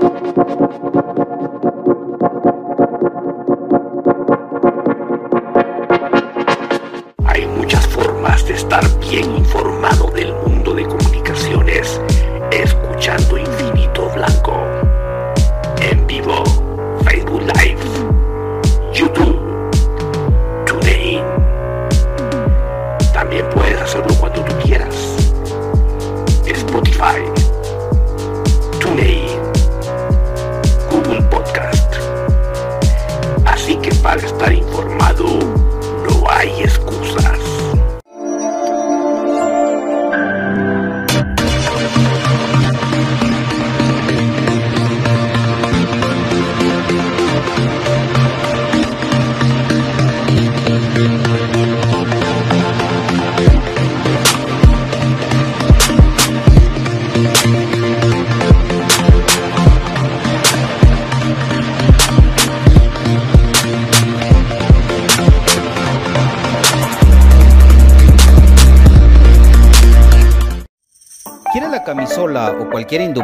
Hay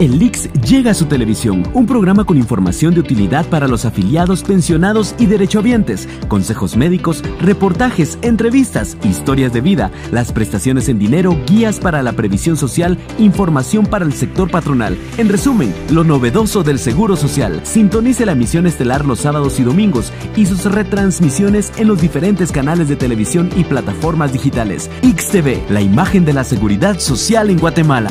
El Lix llega a su televisión, un programa con información de utilidad para los afiliados, pensionados y derechohabientes, consejos médicos, reportajes, entrevistas, historias de vida, las prestaciones en dinero, guías para la previsión social, información para el sector patronal. En resumen, lo novedoso del Seguro Social. Sintonice la emisión estelar los sábados y domingos y sus retransmisiones en los diferentes canales de televisión y plataformas digitales. XTV, la imagen de la seguridad social en Guatemala.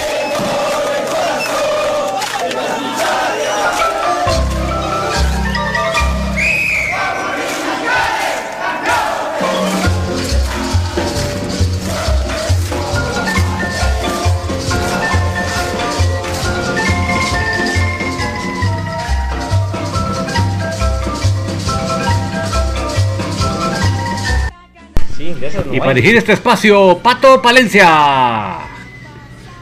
Y para dirigir este espacio, Pato Palencia.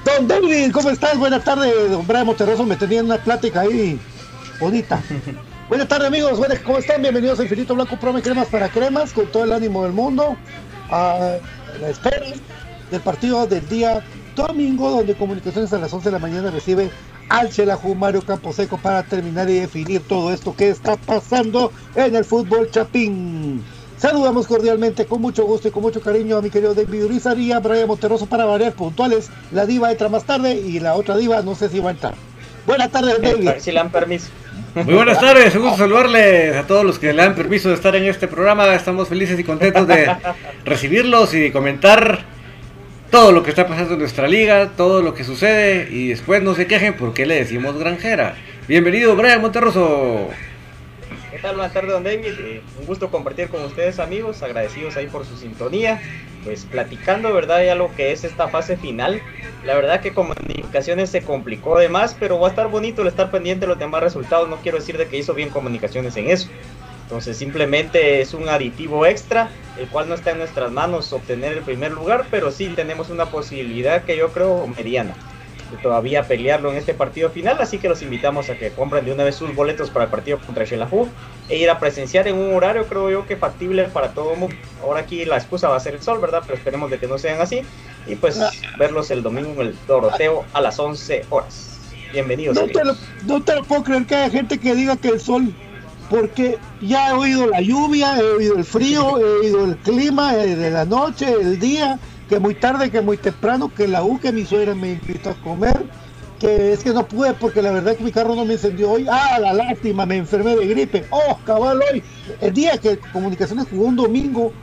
Don David, ¿cómo estás? Buenas tardes, don Brian Monterroso. Me tenía una plática ahí bonita. Buenas tardes, amigos. Buenas, ¿Cómo están? Bienvenidos a Infinito Blanco Prome Cremas para Cremas, con todo el ánimo del mundo. A la espera del partido del día domingo, donde Comunicaciones a las 11 de la mañana recibe al Chelajú Mario Camposeco para terminar y definir todo esto que está pasando en el fútbol chapín. Saludamos cordialmente, con mucho gusto y con mucho cariño a mi querido David Urizaría, Brian Monterroso para variar puntuales. La diva entra más tarde y la otra diva no sé si va a entrar. Buenas tardes, David. Si le dan permiso. Muy buenas tardes, un gusto saludarles a todos los que le dan permiso de estar en este programa. Estamos felices y contentos de recibirlos y de comentar todo lo que está pasando en nuestra liga, todo lo que sucede y después no se quejen porque le decimos granjera. Bienvenido, Brian Monterroso. Buenas tardes, don David. Eh, un gusto compartir con ustedes, amigos. Agradecidos ahí por su sintonía. Pues platicando, ¿verdad? Ya lo que es esta fase final. La verdad que comunicaciones se complicó de más, pero va a estar bonito el estar pendiente de los demás resultados. No quiero decir de que hizo bien comunicaciones en eso. Entonces simplemente es un aditivo extra, el cual no está en nuestras manos obtener el primer lugar, pero sí tenemos una posibilidad que yo creo mediana todavía pelearlo en este partido final, así que los invitamos a que compren de una vez sus boletos para el partido contra Shelahu e ir a presenciar en un horario creo yo que factible para todo el mundo. Ahora aquí la excusa va a ser el sol, ¿verdad? Pero esperemos de que no sean así y pues verlos el domingo en el Doroteo a las 11 horas. Bienvenidos. No te, lo, no te lo puedo creer que haya gente que diga que el sol porque ya he oído la lluvia, he oído el frío, he oído el clima de la noche, el día, que muy tarde, que muy temprano, que la U, que mi suegra me invitó a comer, que es que no pude porque la verdad que mi carro no me encendió hoy. Ah, la lástima, me enfermé de gripe. Oh, cabal hoy. El día que Comunicaciones jugó un domingo,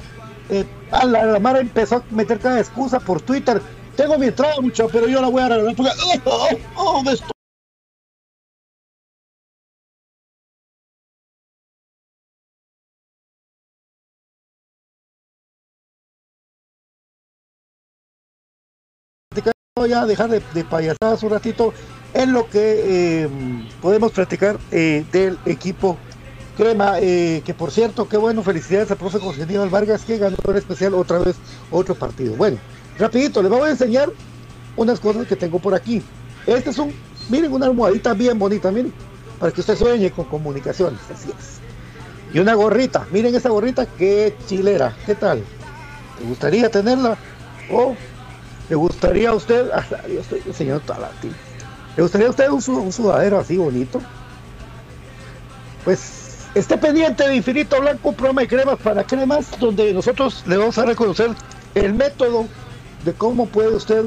eh, a la, la empezó a meter cada excusa por Twitter. Tengo mi entrada, mucho, pero yo la voy a regalar porque oh, oh, oh, me voy a dejar de, payasadas un ratito en lo que eh, podemos platicar eh, del equipo Crema, eh, que por cierto, qué bueno, felicidades al profe José Aníbal Vargas que ganó en especial otra vez otro partido. Bueno, rapidito, les voy a enseñar unas cosas que tengo por aquí. Este es un, miren, una almohadita bien bonita, miren, para que usted sueñe con comunicaciones, así es. Y una gorrita, miren esa gorrita, qué chilera, ¿qué tal? ¿Te gustaría tenerla? Oh, ¿Le gustaría a usted, yo estoy. ¿Le gustaría a usted un, un, sudadero así bonito? Pues esté pendiente de Infinito Blanco, programa de cremas para cremas, donde nosotros le vamos a reconocer el método de cómo puede usted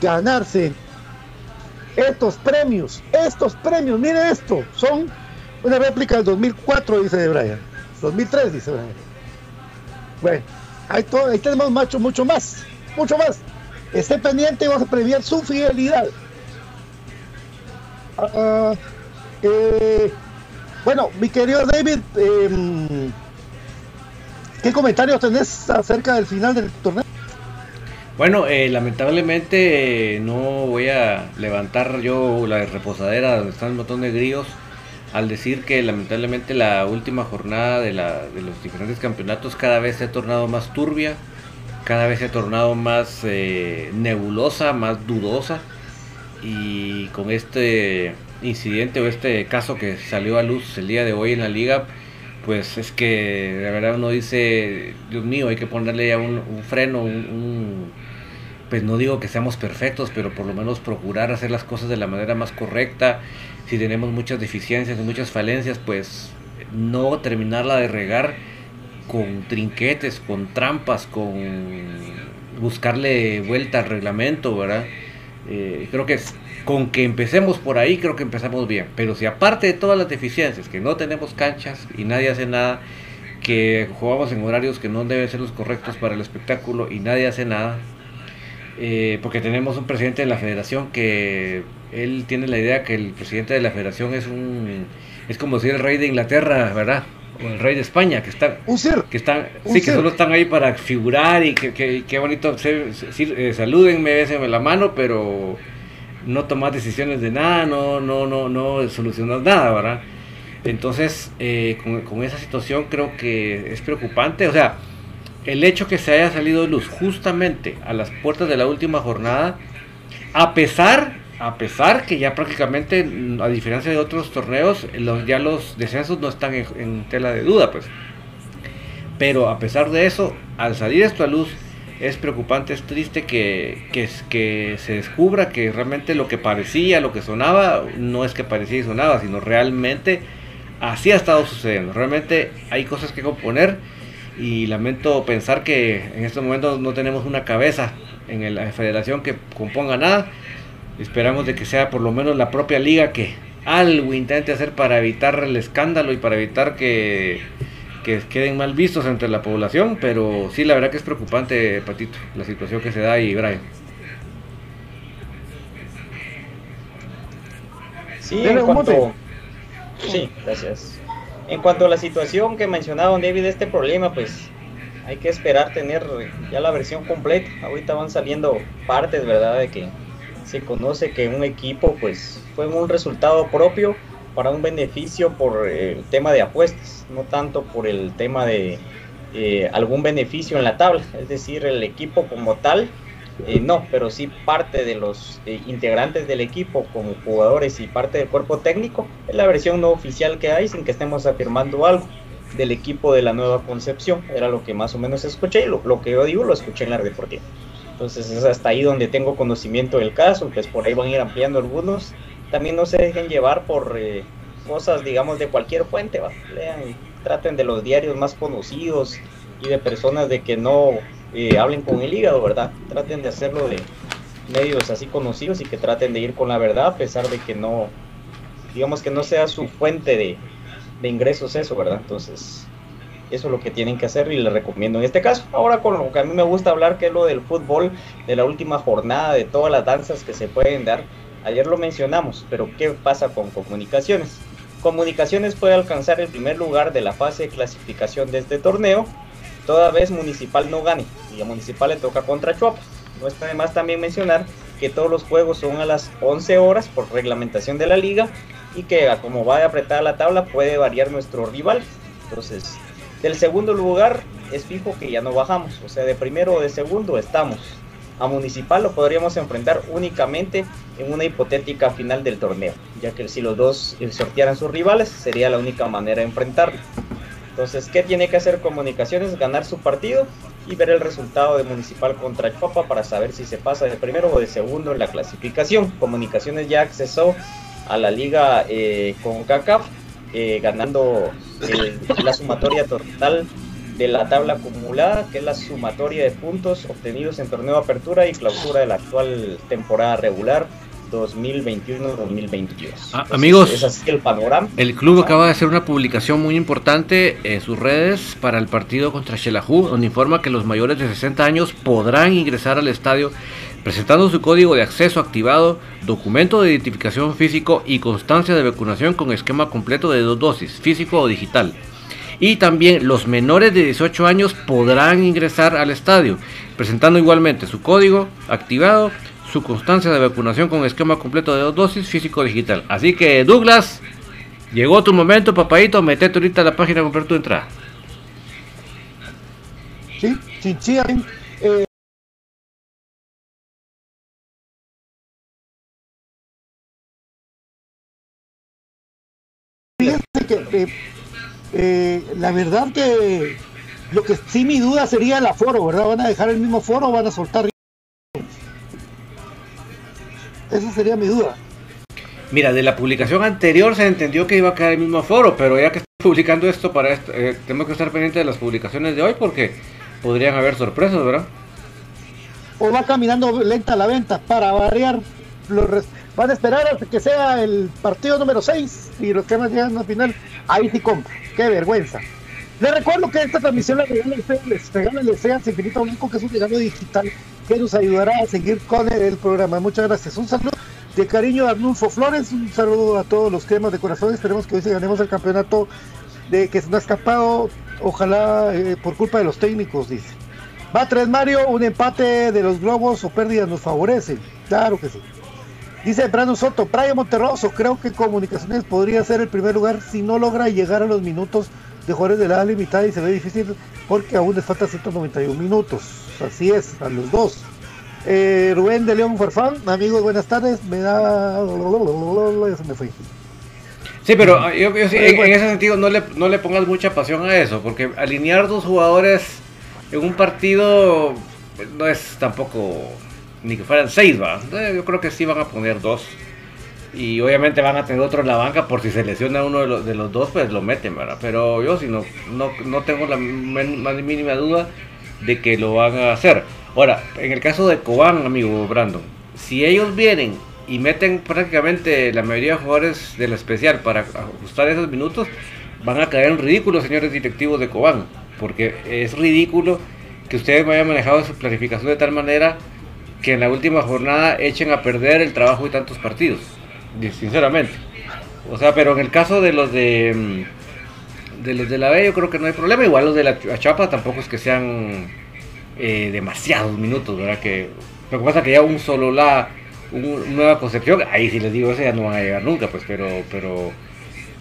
ganarse estos premios. Estos premios, mire esto, son una réplica del 2004, dice Brian. 2003, dice Brian. Bueno, ahí, todo, ahí tenemos macho mucho más mucho más. Esté pendiente y vamos a premiar su fidelidad. Uh, eh, bueno, mi querido David, eh, ¿qué comentarios tenés acerca del final del torneo? Bueno, eh, lamentablemente no voy a levantar yo la reposadera donde están un montón de grillos al decir que lamentablemente la última jornada de, la, de los diferentes campeonatos cada vez se ha tornado más turbia cada vez se ha tornado más eh, nebulosa, más dudosa. Y con este incidente o este caso que salió a luz el día de hoy en la liga, pues es que de verdad uno dice, Dios mío, hay que ponerle ya un, freno, un, pues no digo que seamos perfectos, pero por lo menos procurar hacer las cosas de la manera más correcta. Si tenemos muchas deficiencias y muchas falencias, pues no terminarla de regar con trinquetes, con trampas, con buscarle vuelta al reglamento, ¿verdad? Eh, creo que con que empecemos por ahí, creo que empezamos bien. Pero si aparte de todas las deficiencias, que no tenemos canchas y nadie hace nada, que jugamos en horarios que no deben ser los correctos para el espectáculo y nadie hace nada, eh, porque tenemos un presidente de la federación que él tiene la idea que el presidente de la federación es un es como si el rey de Inglaterra, ¿verdad? O el rey de España, que están, que están, sí, que solo están ahí para figurar y que, que, bonito, ser, eh, salúdenme, bésenme la mano, pero no tomar decisiones de nada, no, no, no, no solucionar nada, ¿verdad? Entonces, eh, con, esa situación creo que es preocupante, o sea, el hecho que se haya salido de luz justamente a las puertas de la última jornada, a pesar a pesar que ya prácticamente, a diferencia de otros torneos, los, ya los descensos no están en, tela de duda, pues. Pero a pesar de eso, al salir esto a luz, es preocupante, es triste que, que, se descubra que realmente lo que parecía, lo que sonaba, no es que parecía y sonaba, sino realmente así ha estado sucediendo. Realmente hay cosas que componer y lamento pensar que en estos momentos no tenemos una cabeza en la federación que componga nada Esperamos de que sea por lo menos la propia liga que algo intente hacer para evitar el escándalo y para evitar que, queden mal vistos entre la población, pero sí, la verdad que es preocupante, Patito, la situación que se da y Brian. Sí, en cuanto... Sí, gracias. En cuanto a la situación que mencionaba David, este problema, pues hay que esperar tener ya la versión completa. Ahorita van saliendo partes, ¿verdad? De que se conoce que un equipo pues fue un resultado propio para un beneficio por el tema de apuestas, no tanto por el tema de eh, algún beneficio en la tabla, es decir, el equipo como tal, eh, no, pero sí parte de los eh, integrantes del equipo como jugadores y parte del cuerpo técnico, es la versión no oficial que hay sin que estemos afirmando algo del equipo de la nueva concepción, era lo que más o menos escuché y lo, lo que yo digo lo escuché en la deportiva. Entonces es hasta ahí donde tengo conocimiento del caso, pues por ahí van a ir ampliando algunos. También no se dejen llevar por eh, cosas, digamos, de cualquier fuente, ¿va? lean traten de los diarios más conocidos y de personas de que no eh, hablen con el hígado, ¿verdad? Traten de hacerlo de medios así conocidos y que traten de ir con la verdad a pesar de que no, digamos que no sea su fuente de, de ingresos eso, ¿verdad? Entonces, eso es lo que tienen que hacer y les recomiendo en este caso. Ahora con lo que a mí me gusta hablar, que es lo del fútbol, de la última jornada, de todas las danzas que se pueden dar. Ayer lo mencionamos, pero ¿qué pasa con comunicaciones? Comunicaciones puede alcanzar el primer lugar de la fase de clasificación de este torneo, toda vez Municipal no gane, y a Municipal le toca contra Chuapa. No está de más también mencionar que todos los juegos son a las 11 horas por reglamentación de la liga y que como va a apretar la tabla puede variar nuestro rival. Entonces, del segundo lugar es fijo que ya no bajamos, o sea, de primero o de segundo estamos. A Municipal lo podríamos enfrentar únicamente en una hipotética final del torneo, ya que si los dos sortearan sus rivales sería la única manera de enfrentarlo. Entonces, ¿qué tiene que hacer Comunicaciones? Ganar su partido y ver el resultado de Municipal contra Chuapa para saber si se pasa de primero o de segundo en la clasificación. Comunicaciones ya accesó a la liga eh, con CACAF eh, ganando la sumatoria total de la tabla acumulada, que es la sumatoria de puntos obtenidos en torneo de apertura y clausura de la actual temporada regular 2021-2022. Ah, amigos, es así el panorama. El club acaba de hacer una publicación muy importante en sus redes para el partido contra Xelajú, donde informa que los mayores de 60 años podrán ingresar al estadio presentando su código de acceso activado, documento de identificación físico y constancia de vacunación con esquema completo de dos dosis, físico o digital. Y también los menores de 18 años podrán ingresar al estadio, presentando igualmente su código activado, su constancia de vacunación con esquema completo de dos dosis, físico o digital. Así que Douglas, llegó tu momento, papadito, metete ahorita a la página a comprar tu entrada. Sí, sí, sí, eh, que eh, la verdad que lo que sí mi duda sería el aforo, ¿verdad? ¿Van a dejar el mismo foro o van a soltar? Esa sería mi duda. Mira, de la publicación anterior se entendió que iba a quedar el mismo foro, pero ya que estoy publicando esto para esto, eh, tenemos que estar pendientes de las publicaciones de hoy porque podrían haber sorpresas, ¿verdad? O va caminando lenta la venta para variar. Los van a esperar hasta que sea el partido número 6 y los que más llegan al final. Ahí sí compro. Qué vergüenza. Les recuerdo que esta transmisión la regala les regala el Seas Infinito Blanco, que es un regalo digital que nos ayudará a seguir con el programa. Muchas gracias. Un saludo de cariño a Arnulfo Flores, un saludo a todos los cremas de corazón. Esperemos que hoy se ganemos el campeonato de que se nos ha escapado, ojalá eh, por culpa de los técnicos, dice. Va 3 Mario, un empate de los globos o pérdidas nos favorece. Claro que sí. Dice Brandon Soto, Praia Monterroso, creo que Comunicaciones podría ser el primer lugar si no logra llegar a los minutos de jugadores de la edad limitada y se ve difícil porque aún les falta 191 minutos. Así es, a los dos. Eh, Rubén de León Farfán, amigos, buenas tardes. Me da. Ya se me fue. Sí, pero yo, yo sí, Eh, en, bueno. en ese sentido no le, no le pongas mucha pasión a eso, porque alinear dos jugadores en un partido pues, no es tampoco ni que fueran seis, va. Eh, Yo creo que sí van a poner dos. Y obviamente van a tener otro en la banca por si se lesiona uno de los, de los dos, pues lo meten, ¿verdad? Pero yo sí no, no, no tengo la más mínima duda de que lo van a hacer. Ahora, en el caso de Cobán, amigo Brandon, si ellos vienen y meten prácticamente la mayoría de jugadores del especial para ajustar esos minutos, van a caer en ridículo, señores directivos de Cobán. Porque es ridículo que ustedes me hayan manejado su planificación de tal manera que en la última jornada echen a perder el trabajo de tantos partidos. Sinceramente. O sea, pero en el caso de los de mm, de los de la B yo creo que no hay problema. Igual los de la Ch- Chapa tampoco es que sean eh, demasiados minutos, ¿verdad? Que lo que pasa que ya un solo la un, nueva concepción, ahí sí les digo, ese ya no van a llegar nunca, pues, pero pero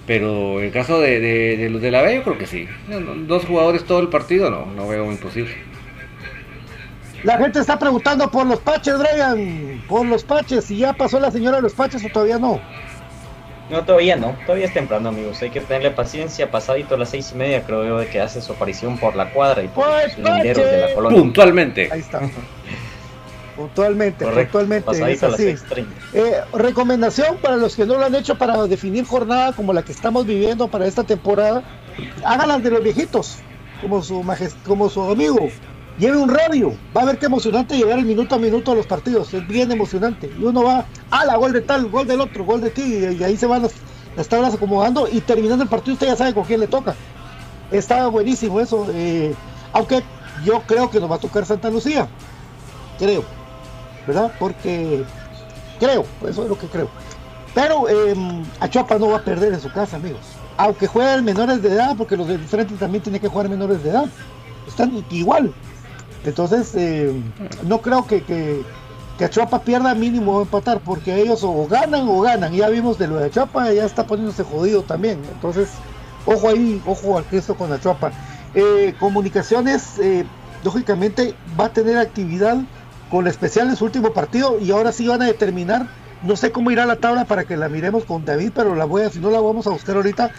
pero en el caso de, de- los de la B yo creo que sí. Dos jugadores todo el partido, no, no veo imposible. La gente está preguntando por los paches, Brian. Por los paches. Si ya pasó la señora de los paches o todavía no. No, todavía no, todavía es temprano, amigos. Hay que tenerle paciencia. Pasadito a las seis y media, creo yo, de que hace su aparición por la cuadra y por Pues, los linderos de la colonia. Puntualmente. Ahí está. Puntualmente, Correcto, puntualmente. Es pasadito a las así. 6.30. Eh, recomendación para los que no lo han hecho para definir jornada como la que estamos viviendo para esta temporada, háganlas de los viejitos, como su majest como su amigo. Lleve un radio, va a ver qué emocionante llegar el minuto a minuto a los partidos, es bien emocionante. Y uno va, a la gol de tal, gol del otro, gol de ti, y, ahí se van las, las tablas acomodando y terminando el partido usted ya sabe con quién le toca. Está buenísimo eso, eh, aunque yo creo que nos va a tocar Santa Lucía, creo. ¿verdad? Porque creo, eso es lo que creo. Pero eh, Achuapa no va a perder en su casa, amigos. Aunque jueguen menores de edad, porque los de frente también tienen que jugar menores de edad. Están igual. Entonces, eh, no creo que, que, que pierda mínimo empatar, porque ellos o ganan o ganan. Ya vimos de lo de Achuapa, ya está poniéndose jodido también. Entonces, ojo ahí, ojo al Cristo con Achuapa. Eh, comunicaciones, eh, lógicamente, va a tener actividad con la especial en su último partido y ahora sí van a determinar, no sé cómo irá la tabla para que la miremos con David, pero la voy a, si no la vamos a buscar ahorita,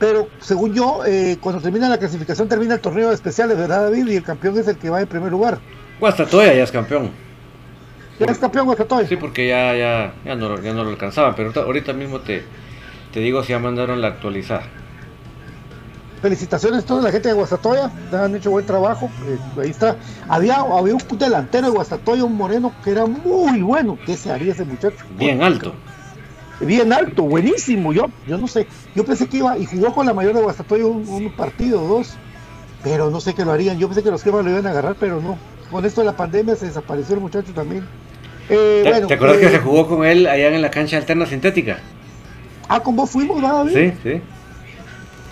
pero según yo, eh, cuando termina la clasificación termina el torneo de especiales, ¿verdad David? Y el campeón es el que va en primer lugar. Guastatoya ya es campeón. ¿Ya es campeón Guastatoya? Sí, porque ya, ya, ya, no, lo- ya no lo alcanzaban, pero ahorita, ahorita mismo te, te digo si ya mandaron la actualizada. Felicitaciones a toda la gente de Guastatoya, han hecho buen trabajo. eh, ahí está. Había, había un delantero de Guastatoya, un moreno que era muy bueno. ¿Qué se haría ese muchacho? Bien alto. Bien alto, buenísimo. Yo, yo no sé. Yo pensé que iba y jugó con la mayor de Guastatoya un, un partido, dos. Pero no sé qué lo harían. Yo pensé que los cremas lo iban a agarrar, pero no. Con esto de la pandemia se desapareció el muchacho también. Eh, ¿Te, bueno, te acuerdas eh, que se jugó con él allá en la cancha alterna sintética? Ah, con vos fuimos, ¿verdad, David? Sí, sí.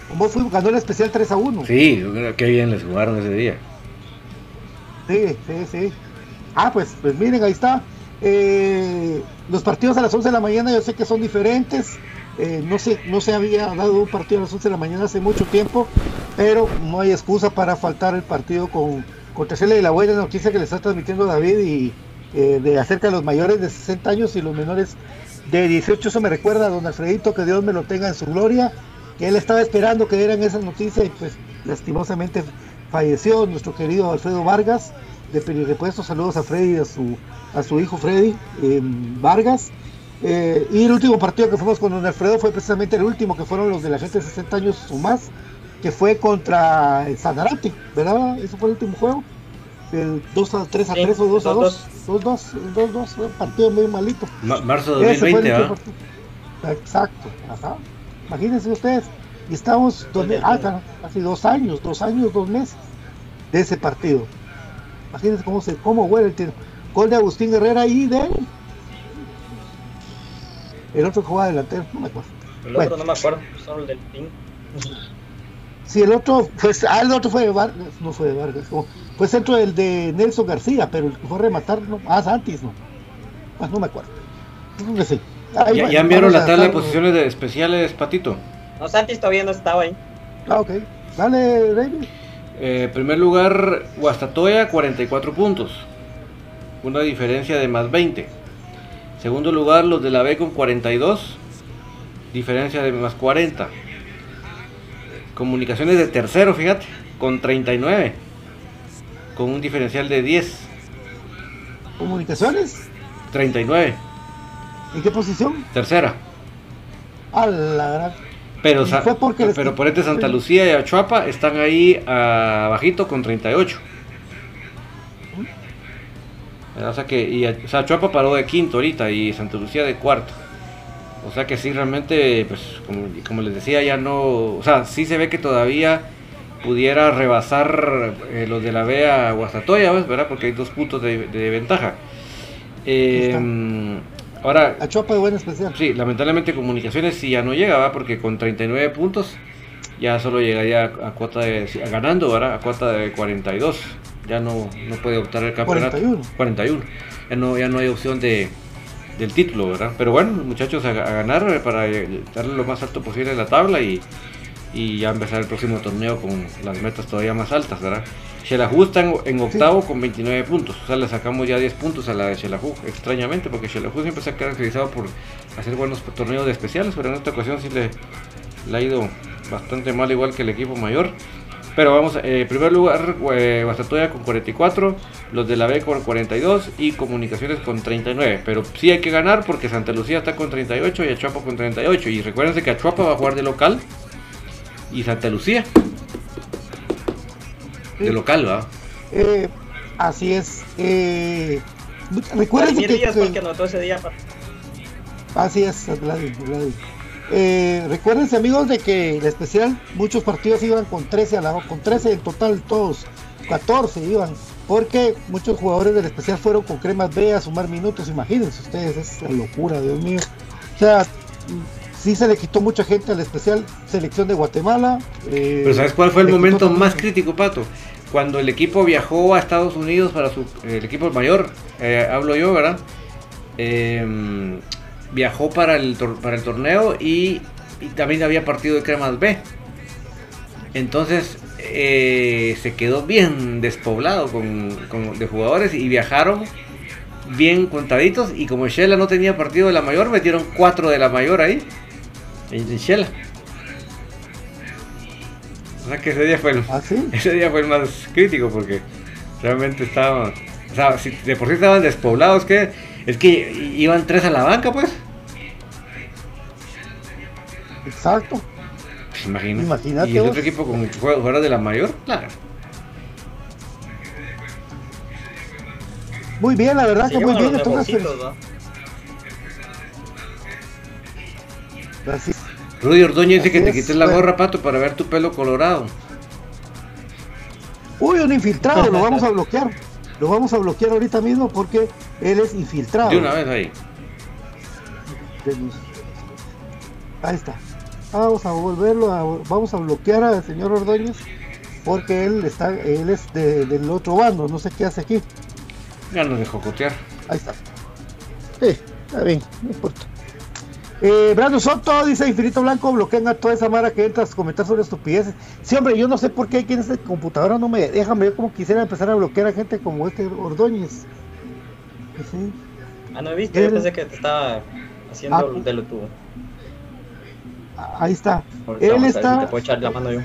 Con vos fuimos, ganó el especial 3 a 1. Sí, qué bien les jugaron ese día. Sí, sí, sí. Ah, pues, pues miren, ahí está. Eh, los partidos a las 11 de la mañana yo sé que son diferentes. Eh, no, se, no se había dado un partido a las 11 de la mañana hace mucho tiempo, pero no hay excusa para faltar el partido con, con y la buena noticia que le está transmitiendo David y eh, de acerca de los mayores de 60 años y los menores de 18. Eso me recuerda a don Alfredito, que Dios me lo tenga en su gloria, que él estaba esperando que dieran esa noticia y pues lastimosamente falleció nuestro querido Alfredo Vargas. De Perirepuesto. Saludos a Freddy y a su, a su hijo Freddy eh, Vargas. Eh, y el último partido que fuimos con Don Alfredo fue precisamente el último, que fueron los de la gente de 60 años o más, que fue contra el Sanarate, ¿verdad? Eso fue el último juego. El 2 a 3 a Sí, 3 o 2 a 2. 2-2. 2-2, 2-2, fue un partido muy malito. Ma- marzo de Ese fue el 2020, último ¿verdad? partido. Exacto, ajá. Imagínense ustedes. Y estamos dos me- ah, casi dos años, dos años, dos meses de ese partido. Imagínense cómo se, cómo huele el tiro. Gol de Agustín Herrera y de el otro que jugaba delantero, no me acuerdo. El Bueno. otro no me acuerdo, solo el del pin. Sí, el otro, pues, ah, el otro fue de Vargas, no fue de Vargas, como, fue centro del de Nelson García, pero el que fue a rematar, no, ah, Santis, no. Pues no me acuerdo. Sí. Ahí ¿Ya, ya enviaron la tabla de posiciones de especiales, Patito? No, Santis todavía no estaba ahí. Ah, ok. Dale, David. Eh, primer lugar, Guastatoya, 44 puntos. Una diferencia de más 20. Segundo lugar, los de la B con 42. Diferencia de más 40. Comunicaciones de tercero, fíjate, con 39. Con un diferencial de 10. Comunicaciones. 39. ¿En qué posición? Tercera. A la gran. Pero, fue porque pero por este Santa Lucía y Achuapa están ahí abajito con 38. O sea que y, o sea, Achuapa paró de quinto ahorita y Santa Lucía de cuarto. O sea que sí, realmente, pues como, como les decía, ya no... O sea, sí se ve que todavía pudiera rebasar eh, los de la B a Guastatoya, ¿ves? ¿verdad? Porque hay dos puntos de, de ventaja. Eh, ahora, A Chopa de buena especial. Sí, lamentablemente comunicaciones sí ya no llega, ¿va? Porque con 39 puntos ya solo llegaría a, a cuota de, ganando, ¿verdad? A cuota de 42. Ya no, no puede optar el campeonato. 41. 41. Ya no, ya no hay opción de, del título, ¿verdad? Pero bueno, muchachos, a, a ganar eh, para eh, darle lo más alto posible en la tabla y, y ya empezar el próximo torneo con las metas todavía más altas, ¿verdad? Xelajú está en, en octavo con 29 puntos, o sea, le sacamos ya 10 puntos a la de Xelajú, extrañamente, porque Xelajú siempre se ha caracterizado por hacer buenos torneos de especiales, pero en esta ocasión sí le, le ha ido bastante mal, igual que el equipo mayor. Pero vamos, eh, en primer lugar, eh, Guastatoya con 44, los de la B con 42 y Comunicaciones con 39. Pero sí hay que ganar porque Santa Lucía está con 38 y Achuapa con 38. Y recuérdense que Achuapa va a jugar de local y Santa Lucía de local, ¿va? Eh, así es. Eh, recuerden que, el anotó ese día. Así es, Vladimir, Vladimir. Eh, recuérdense amigos de que la especial muchos partidos iban con 13 a la con 13 en total todos 14 iban porque muchos jugadores del especial fueron con cremas B a sumar minutos imagínense ustedes es la locura Dios mío o sea sí se le quitó mucha gente al especial selección de Guatemala eh, Pero ¿sabes cuál fue el momento más crítico, Pato? Cuando el equipo viajó a Estados Unidos para su... El equipo mayor, eh, hablo yo, ¿verdad? Eh, viajó para el, tor- para el torneo y, y también había partido de Cremas B. Entonces eh, se quedó bien despoblado con, con- de jugadores y viajaron bien contaditos y como Shela no tenía partido de la mayor, metieron cuatro de la mayor ahí, en. O sea que ese día fue el, ¿Ah, sí? ese día fue el más crítico porque realmente estaban, o sea, si de por sí estaban despoblados, que es que iban tres a la banca, pues. exacto Pues imagina. Imagínate Y el vos. otro equipo con jugadores de la mayor, claro. muy bien la verdad que muy bien entonces ¿no? así- Rudy Ordóñez dice que te es, quites la bueno. gorra, pato, para ver tu pelo colorado. Uy, un infiltrado, lo vamos a bloquear. Lo vamos a bloquear ahorita mismo porque él es infiltrado. De una vez ahí. Ahí está. Vamos a volverlo a, vamos a bloquear al señor Ordóñez porque él está, él es de- del otro bando, no sé qué hace aquí. Ganas de jocotear. Ahí está. Sí, está bien, no importa. Eh, Brando Soto dice Infinito Blanco, bloquean a toda esa mara que entra a comentar sobre estupideces. Sí, hombre, yo no sé por qué aquí en esta computadora no me dejan ver como quisiera empezar a bloquear a gente como este Ordóñez. Sí. Ah, no he visto, yo Él- pensé que te estaba haciendo Ah. de lo tuyo. Ahí está. Ahorita Él vamos está, te puedo echar la mano yo.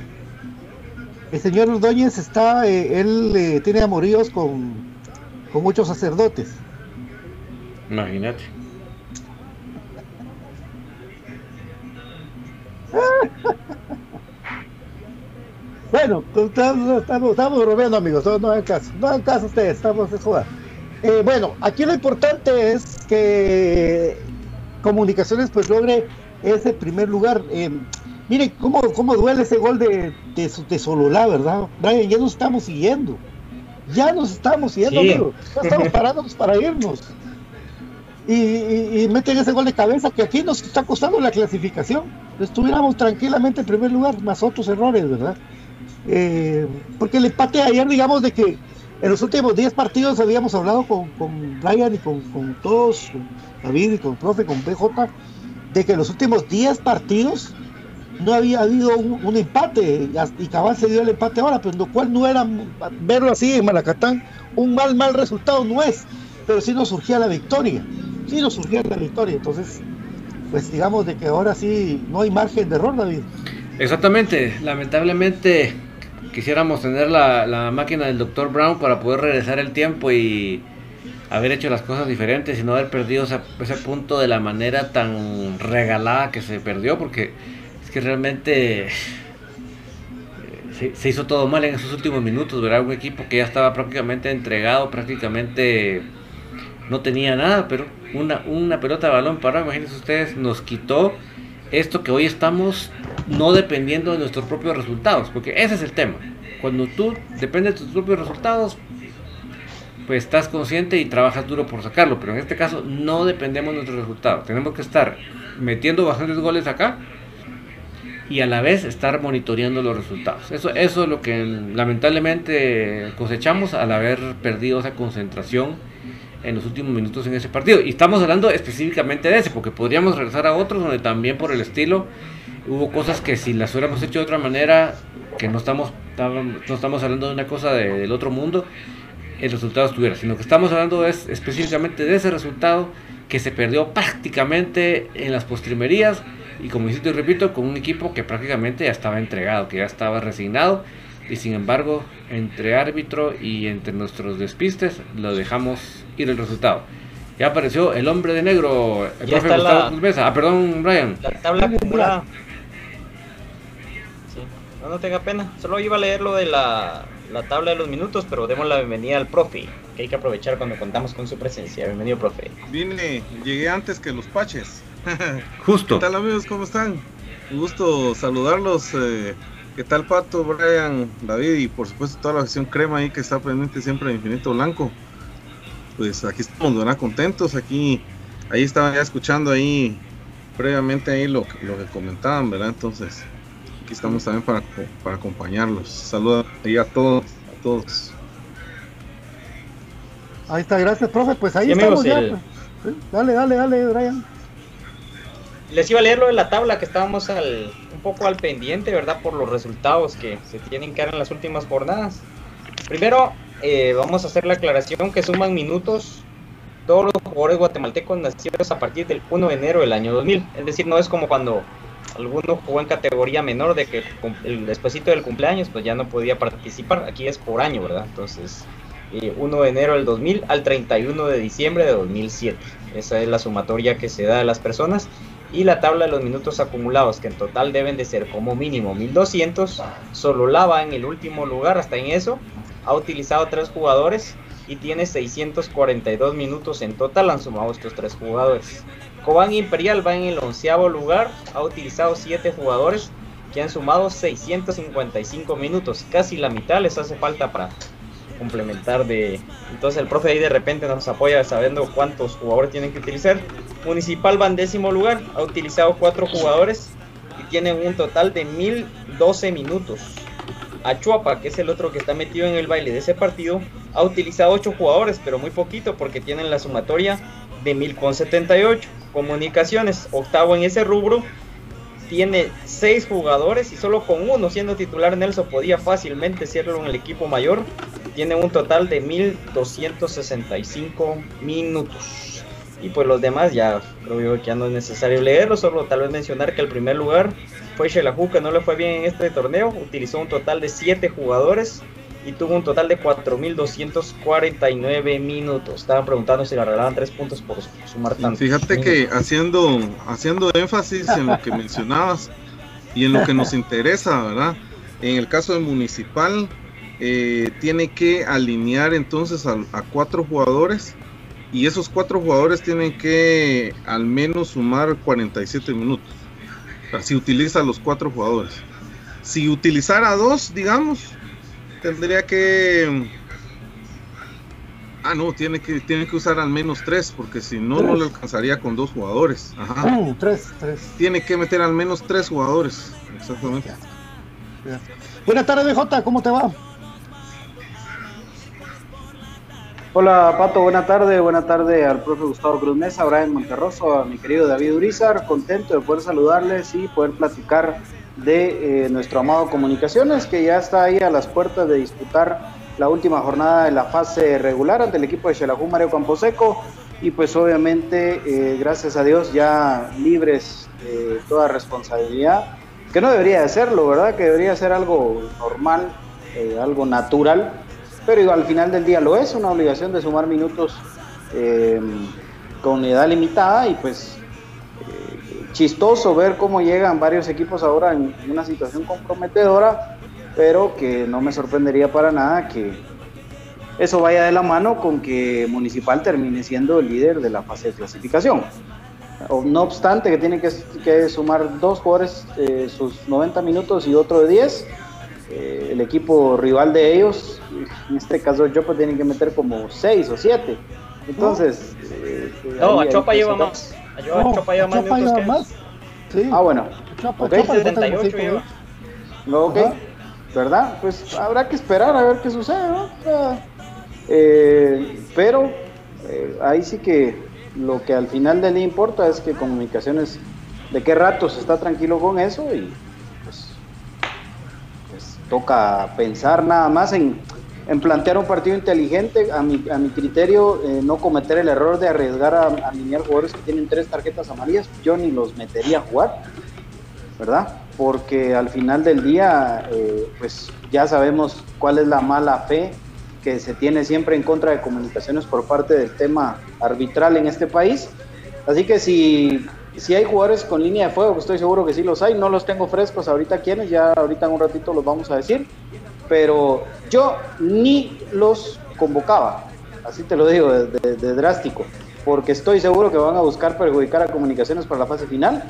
el señor Ordóñez está, eh, él eh, tiene amoríos con, con muchos sacerdotes. Imagínate. Bueno, estamos, estamos, estamos bromeando, amigos. No, no hagan caso. No hagan caso ustedes. Estamos en jugar. Eh, bueno, aquí lo importante es que Comunicaciones pues logre ese primer lugar. Eh, miren cómo, cómo duele ese gol de, de, de Sololá, ¿verdad? Brian, ya nos estamos siguiendo. Ya nos estamos siguiendo, Sí. amigos. Ya estamos parándonos para irnos. Y, y- meten ese gol de cabeza que aquí nos está costando la clasificación. Estuviéramos tranquilamente en primer lugar, más otros errores, ¿verdad? Eh, porque el empate ayer, digamos, de que en los últimos 10 partidos habíamos hablado con, con Brian y con, con todos, con David y con el profe, con BJ, de que en los últimos 10 partidos no había habido un, un empate y cabal se dio el empate ahora, pero lo cual no era, verlo así en Malacatán, un mal, mal resultado no es, pero sí nos surgía la victoria, sí nos surgía la victoria, entonces, pues digamos de que ahora sí no hay margen de error, David. Exactamente, lamentablemente quisiéramos tener la, la máquina del Dr. Brown para poder regresar el tiempo y haber hecho las cosas diferentes y no haber perdido ese punto de la manera tan regalada que se perdió, porque es que realmente eh, se, se hizo todo mal en esos últimos minutos, ¿verdad? Un equipo que ya estaba prácticamente entregado, prácticamente no tenía nada, pero una, una pelota de balón para, imagínense ustedes, nos quitó esto que hoy estamos no dependiendo de nuestros propios resultados, porque ese es el tema. Cuando tú dependes de tus propios resultados, pues estás consciente y trabajas duro por sacarlo, pero en este caso no dependemos de nuestros resultados. Tenemos que estar metiendo bastantes goles acá y a la vez estar monitoreando los resultados. Eso, eso es lo que lamentablemente cosechamos al haber perdido esa concentración en los últimos minutos en ese partido. Y estamos hablando específicamente de ese, porque podríamos regresar a otros donde también por el estilo hubo cosas que si las hubiéramos hecho de otra manera, que no estamos, no estamos hablando de una cosa de- del otro mundo, el resultado estuviera, sino que estamos hablando es específicamente de ese resultado que se perdió prácticamente en las postrimerías y como insisto y repito, con un equipo que prácticamente ya estaba entregado, que ya estaba resignado y sin embargo entre árbitro y entre nuestros despistes lo dejamos ir el resultado. Ya apareció el hombre de negro, el Ya profe está Gustavo la- Mesa. Ah, perdón, Brian. La tabla acumulada. Sí, no, no tenga pena. Solo iba a leer lo de la, la tabla de los minutos, pero demos la bienvenida al profe, que hay que aprovechar cuando contamos con su presencia. Bienvenido, profe. Vine, llegué antes que los paches. Justo. ¿Qué tal amigos? ¿Cómo están? Un gusto saludarlos. eh, ¿Qué tal Pato, Brian, David y por supuesto toda la acción crema ahí que está pendiente siempre de Infinito Blanco? Pues aquí estamos, ¿verdad? Contentos. Aquí, ahí estaba ya escuchando ahí previamente ahí lo, que- lo que comentaban, ¿verdad? Entonces, aquí estamos también para, para acompañarlos. Saludos ahí a todos, a todos. Ahí está, gracias, profe. Pues ahí Sí, amigos, estamos ya. el- pues. Sí, Dale, dale, dale, Brian. Les iba a leer lo de la tabla, que estábamos al, poco al pendiente, ¿verdad? Por los resultados que se tienen que dar en las últimas jornadas. Primero, eh, vamos a hacer la aclaración que suman minutos todos los jugadores guatemaltecos nacidos a partir del 1 de enero del año 2000. Es decir, no es como cuando alguno jugó en categoría menor de que el despuesito del cumpleaños pues ya no podía participar. Aquí es por año, ¿verdad? Entonces, eh, 1 de enero del 2000 al 31 de diciembre de 2007. Esa es la sumatoria que se da a las personas. Y la tabla de los minutos acumulados, que en total deben de ser como mínimo 1200. Solo Lava en el último lugar, hasta en eso. Ha utilizado tres jugadores y tiene 642 minutos en total. Han sumado estos tres jugadores. Cobán Imperial va en el onceavo lugar. Ha utilizado siete jugadores que han sumado 655 minutos. Casi la mitad les hace falta para complementar de... Entonces el profe ahí de repente nos apoya sabiendo cuántos jugadores tienen que utilizar. Municipal va décimo lugar, ha utilizado cuatro jugadores y tienen un total de 1012 minutos. Achuapa, que es el otro que está metido en el baile de ese partido, ha utilizado ocho jugadores, pero muy poquito porque tienen la sumatoria de 1078. Comunicaciones, octavo en ese rubro, tiene seis jugadores y solo con uno siendo titular Nelson podía fácilmente serlo en el equipo mayor. Tiene un total de 1265 minutos. Y pues los demás ya creo yo que ya no es necesario leerlos, solo tal vez mencionar que el primer lugar fue Shelahu, que no le fue bien en este torneo, utilizó un total de 7 jugadores y tuvo un total de 4.249 minutos. Estaban preguntando si le regalaban tres puntos por sumar tanto. Fíjate que haciendo, haciendo énfasis en lo que mencionabas y en lo que nos interesa, ¿verdad? En el caso de Municipal, eh, tiene que alinear entonces a, a cuatro jugadores y esos cuatro jugadores tienen que al menos sumar 47 minutos. O sea, si utiliza los cuatro jugadores. Si utilizara dos, digamos, tendría que. Ah, no, tiene que, tiene que usar al menos tres, porque si no, no le alcanzaría con dos jugadores. Ajá. Tres, tres. Tiene que meter al menos tres jugadores. Exactamente. Buenas tardes, BJ, ¿cómo te va? Hola Pato, buena tarde, buena tarde al profe Gustavo Cruz Mesa, a Brian Monterroso, a mi querido David Urizar, contento de poder saludarles y poder platicar de eh, nuestro amado Comunicaciones, que ya está ahí a las puertas de disputar la última jornada de la fase regular ante el equipo de Xelajú Mario Camposeco y pues obviamente eh, gracias a Dios ya libres de toda responsabilidad, que no debería de serlo, ¿verdad? Que debería ser algo normal, eh, algo natural pero al final del día lo es, una obligación de sumar minutos con edad limitada y pues chistoso ver cómo llegan varios equipos ahora en, una situación comprometedora, pero que no me sorprendería para nada que eso vaya de la mano con que Municipal termine siendo el líder de la fase de clasificación. No obstante que tiene que, sumar dos jugadores eh, sus 90 minutos y otro de 10, el equipo rival de ellos en este caso Chopa tiene que meter como 6 o 7. Entonces. Eh, no, a Chopa lleva más. A Chopa lleva más. Chopa más. Sí. Ah, bueno. Chopa, okay. 78 lleva. Ok. ¿Verdad? Pues habrá que esperar a ver qué sucede, ¿no? Eh, pero eh, ahí sí que lo que al final del día importa es que comunicaciones de qué rato se está tranquilo con eso y pues, pues toca pensar nada más en en plantear un partido inteligente, a mi, a mi criterio, eh, no cometer el error de arriesgar a, alinear jugadores que tienen tres tarjetas amarillas, yo ni los metería a jugar, ¿verdad? Porque al final del día, eh, pues ya sabemos cuál es la mala fe que se tiene siempre en contra de comunicaciones por parte del tema arbitral en este país. Así que si, si hay jugadores con línea de fuego, que estoy seguro que sí los hay, no los tengo frescos ahorita quienes, ya ahorita en un ratito los vamos a decir, pero yo ni los convocaba, así te lo digo, de, drástico, porque estoy seguro que van a buscar perjudicar a comunicaciones para la fase final.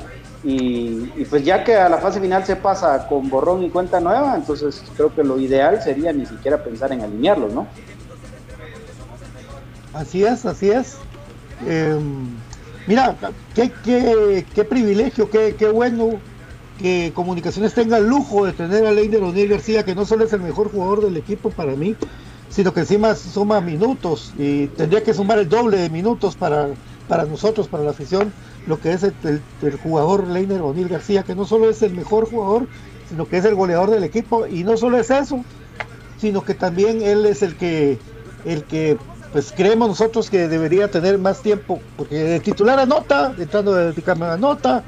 Y, pues ya que a la fase final se pasa con borrón y cuenta nueva, entonces creo que lo ideal sería ni siquiera pensar en alinearlos, ¿no? Así es, así es. Em, mira, qué, qué, qué privilegio, qué, qué bueno que Comunicaciones tenga el lujo de tener a Leiner O'Neill García, que no solo es el mejor jugador del equipo para mí, sino que encima suma minutos y tendría que sumar el doble de minutos para, para nosotros, para la afición, lo que es el, jugador Leiner O'Neill García, que no solo es el mejor jugador, sino que es el goleador del equipo y no solo es eso, sino que también él es el que el que pues creemos nosotros que debería tener más tiempo, porque el titular anota, entrando de cámara anota,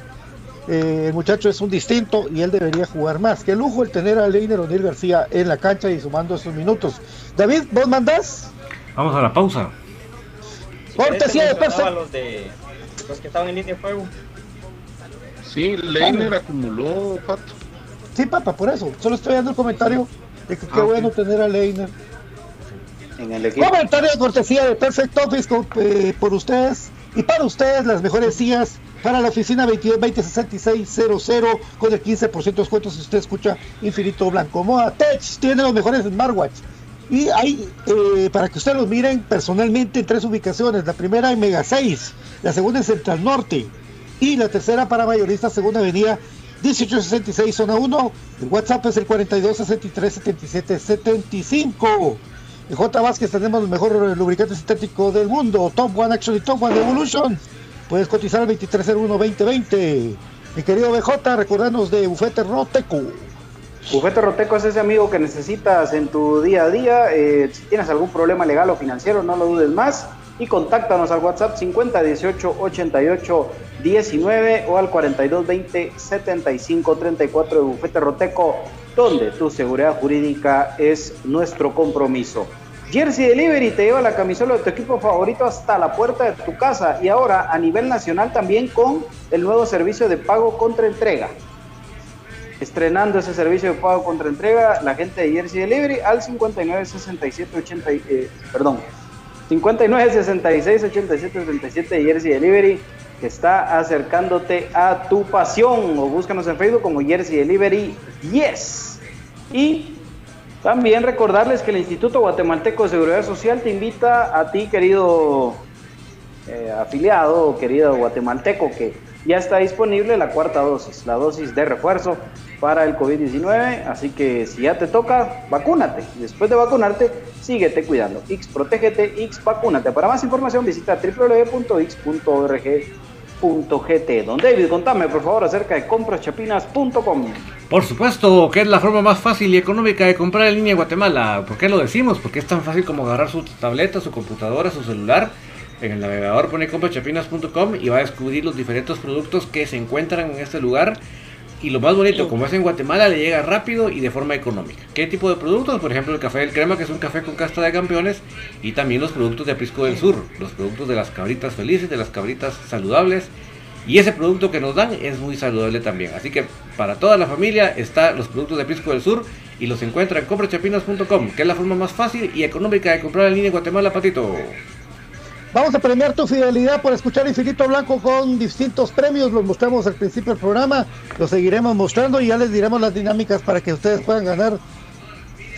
eh, el muchacho es un distinto y él debería jugar más. Qué lujo el tener a Leiner O'Neill García en la cancha y sumando estos minutos. David, ¿vos mandás? Vamos a la pausa. Cortesía de pausa. Los, de, los que estaban en línea de fuego. Sí, Leiner acumuló, Pato. Sí, papá, por eso. Solo estoy dando el comentario de que qué ah, bueno tener a Leiner. En el equipo. Comentario de cortesía de Perfect Office eh, por ustedes y para ustedes las mejores sillas para la oficina 22 con el 15% de descuento si usted escucha Infinito Blanco. Moda Tech tiene los mejores smartwatch. Y hay, eh, para que ustedes los miren personalmente, en tres ubicaciones. La primera en Mega 6, la segunda en Central Norte y la tercera para mayoristas, segunda avenida 1866, zona 1. El WhatsApp es el 42637775. En J. Vázquez tenemos el mejor lubricante sintético del mundo, Top One Action y Top One Evolution. Puedes cotizar al 2301-2020. Mi querido BJ, recordanos de Bufete Roteco. Bufete Roteco es ese amigo que necesitas en tu día a día. Eh, si tienes algún problema legal o financiero, no lo dudes más. Y contáctanos al WhatsApp 5018 88 19 o al 4220 7534 de Bufete Roteco, donde tu seguridad jurídica es nuestro compromiso. Jersey Delivery te lleva la camisola de tu equipo favorito hasta la puerta de tu casa y ahora a nivel nacional también con el nuevo servicio de pago contra entrega. Estrenando ese servicio de pago contra entrega, la gente de Jersey Delivery al 596780, eh, perdón, 59668737 de Jersey Delivery que está acercándote a tu pasión o búscanos en Facebook como Jersey Delivery 10. Y también recordarles que el Instituto Guatemalteco de Seguridad Social te invita a ti, querido eh, afiliado querido guatemalteco, que ya está disponible la cuarta dosis, la dosis de refuerzo para el COVID-19. Así que si ya te toca, vacúnate. Después de vacunarte, síguete cuidando. X, protégete, X, vacúnate. Para más información visita Don David, contame por favor acerca de compraschapinas.com. Por supuesto, que es la forma más fácil y económica de comprar en línea en Guatemala. ¿Por qué lo decimos? Porque es tan fácil como agarrar su tableta, su computadora, su celular. En el navegador pone comprachapinas.com y va a descubrir los diferentes productos que se encuentran en este lugar. Y lo más bonito, como es en Guatemala, le llega rápido y de forma económica. ¿Qué tipo de productos? Por ejemplo, el café del crema, que es un café con casta de campeones. Y también los productos de Aprisco del Sur, los productos de las cabritas felices, de las cabritas saludables. Y ese producto que nos dan es muy saludable también. Así que para toda la familia está los productos de Pisco del Sur y los encuentra en comprachapinas.com, que es la forma más fácil y económica de comprar en línea en Guatemala, Patito. Vamos a premiar tu fidelidad por escuchar Infinito Blanco con distintos premios. Los mostramos al principio del programa, los seguiremos mostrando y ya les diremos las dinámicas para que ustedes puedan ganar.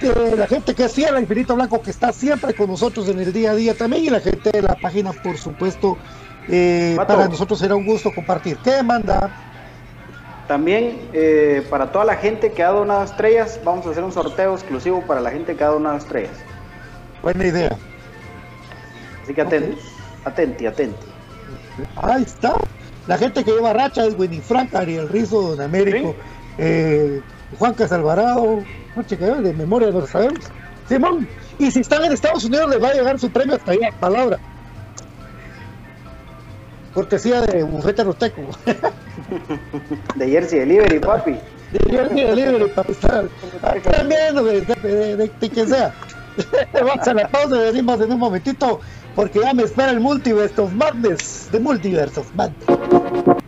Eh, la gente que es fiel a Infinito Blanco, que está siempre con nosotros en el día a día también, y la gente de la página, por supuesto, eh, para nosotros será un gusto compartir. ¿Qué manda? También eh, para toda la gente que ha donado estrellas, vamos a hacer un sorteo exclusivo para la gente que ha donado estrellas. Buena idea. Así que atentos, atenti, atenti. Ahí está. La gente que lleva racha es Winnie Frank, Ariel Rizo, Don Américo, eh, Juan Casalvarado, de memoria no lo sabemos. Simón, y si están en Estados Unidos les va a llegar su premio hasta ahí, palabra. Cortesía de Bufete Roteco. de Jersey Delivery, papi. De Jersey Delivery, papi. También, de, de, de, sea. Vamos a la pausa y venimos en un momentito porque ya me espera el Multiverse of Madness. The Multiverse of Madness.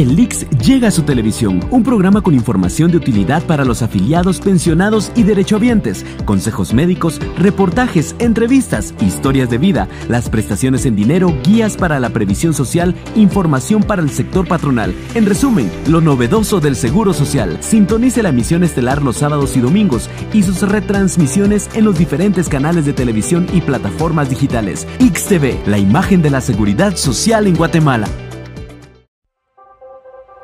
El llega a su televisión, un programa con información de utilidad para los afiliados, pensionados y derechohabientes, consejos médicos, reportajes, entrevistas, historias de vida, las prestaciones en dinero, guías para la previsión social, información para el sector patronal. En resumen, lo novedoso del Seguro Social. Sintonice la emisión estelar los sábados y domingos y sus retransmisiones en los diferentes canales de televisión y plataformas digitales. XTV, la imagen de la seguridad social en Guatemala.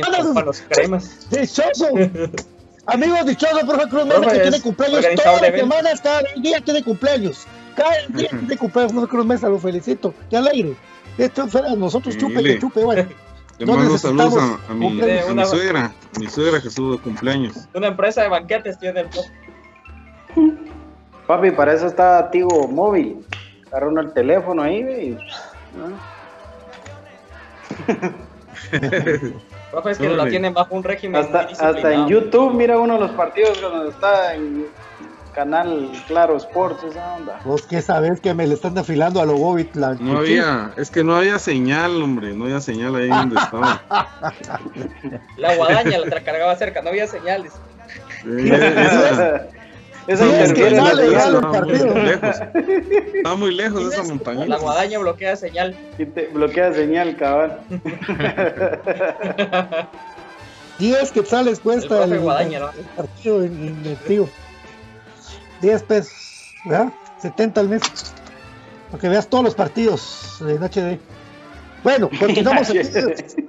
Para los cremas. Dichoso. Amigos dichosos, profe Cruz Mesa, Profe, que tiene cumpleaños todas las semanas, cada día tiene cumpleaños. Cada día tiene cumpleaños, profe Cruz Mesa, lo felicito. Qué alegre. Esto fuera nosotros chupe que chupe, bueno. Le mando saludos a, a mi, cumpleaños. a mi suegra, a mi suegra que estuvo de cumpleaños. Una empresa de banquetes tiene el profe. Papi, para eso está Tigo Móvil. Agarra uno el teléfono ahí y... es que la tienen bajo un régimen Hasta, muy hasta en. YouTube mira uno de los partidos cuando está en canal Claro Sports, esa onda. Vos que sabés que me le están afilando a lo Bobit la No había, es que no había señal, hombre, no había señal ahí donde estaba. La guadaña la cargaba cerca, no había señales. Sí, esa- Sí, es que. Está muy lejos de esa montaña. La guadaña bloquea señal. Y te bloquea señal, cabal. 10 quetzales cuesta El profe Guadaña, ¿no? el partido en, en el tío. 10 pesos, ¿verdad? 70 al mes. Para que veas todos los partidos en HD. Bueno, continuamos aquí.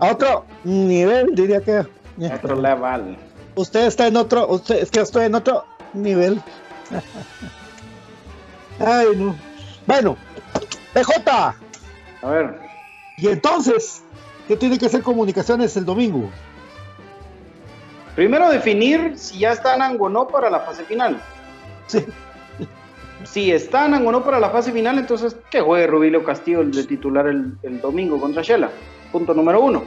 a otro nivel, diría que. Otro level. Usted está en otro, usted, es que estoy en otro nivel. Ay, no. Bueno, PJ. A ver. Y entonces, ¿qué tiene que hacer comunicaciones el domingo? Primero definir si ya están o no para la fase final. Sí. Si están o no para la fase final, entonces que juegue Rubilio Castillo el de titular el, el domingo contra Shela. Punto número uno.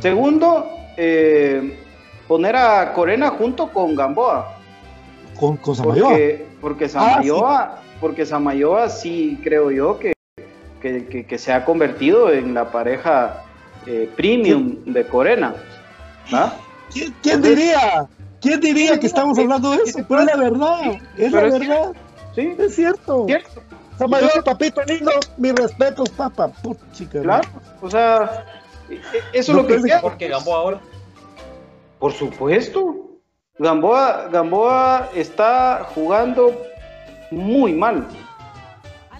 Segundo, eh, poner a Corena junto con Gamboa. Con, con Samayoa. Porque, porque Ah, Samayoa, porque Samayoa sí creo yo que, que, que- que se ha convertido en la pareja eh, premium de Corena. ¿ah? ¿Quién, quién diría? ¿Quién diría que estamos hablando de eso? Pero es la verdad, es la es verdad. Sí, Es cierto. cierto. Samayoa, papito lindo, mis respetos, papá. Puchica, Claro, o sea, e- e- eso es lo que quiero. Porque Gamboa ahora. Por supuesto. Gamboa, Gamboa está jugando muy mal.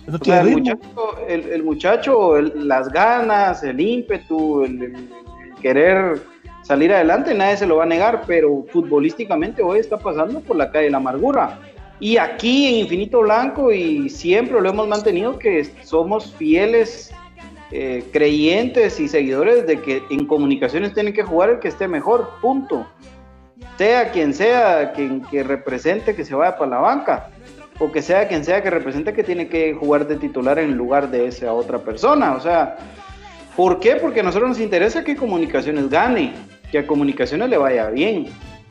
No O sea, tiene el muchacho, el, el muchacho, el- las ganas, el ímpetu, el, el- el querer salir adelante, nadie se lo va a negar, pero futbolísticamente hoy está pasando por la calle de la amargura. Y aquí en Infinito Blanco, y siempre lo hemos mantenido, que somos fieles eh, creyentes y seguidores de que en comunicaciones tiene que jugar el que esté mejor, punto. Sea quien sea, quien que represente que se vaya para la banca, o que sea quien sea que represente que tiene que jugar de titular en lugar de esa otra persona. O sea, ¿por qué? Porque a nosotros nos interesa que Comunicaciones gane, que a Comunicaciones le vaya bien.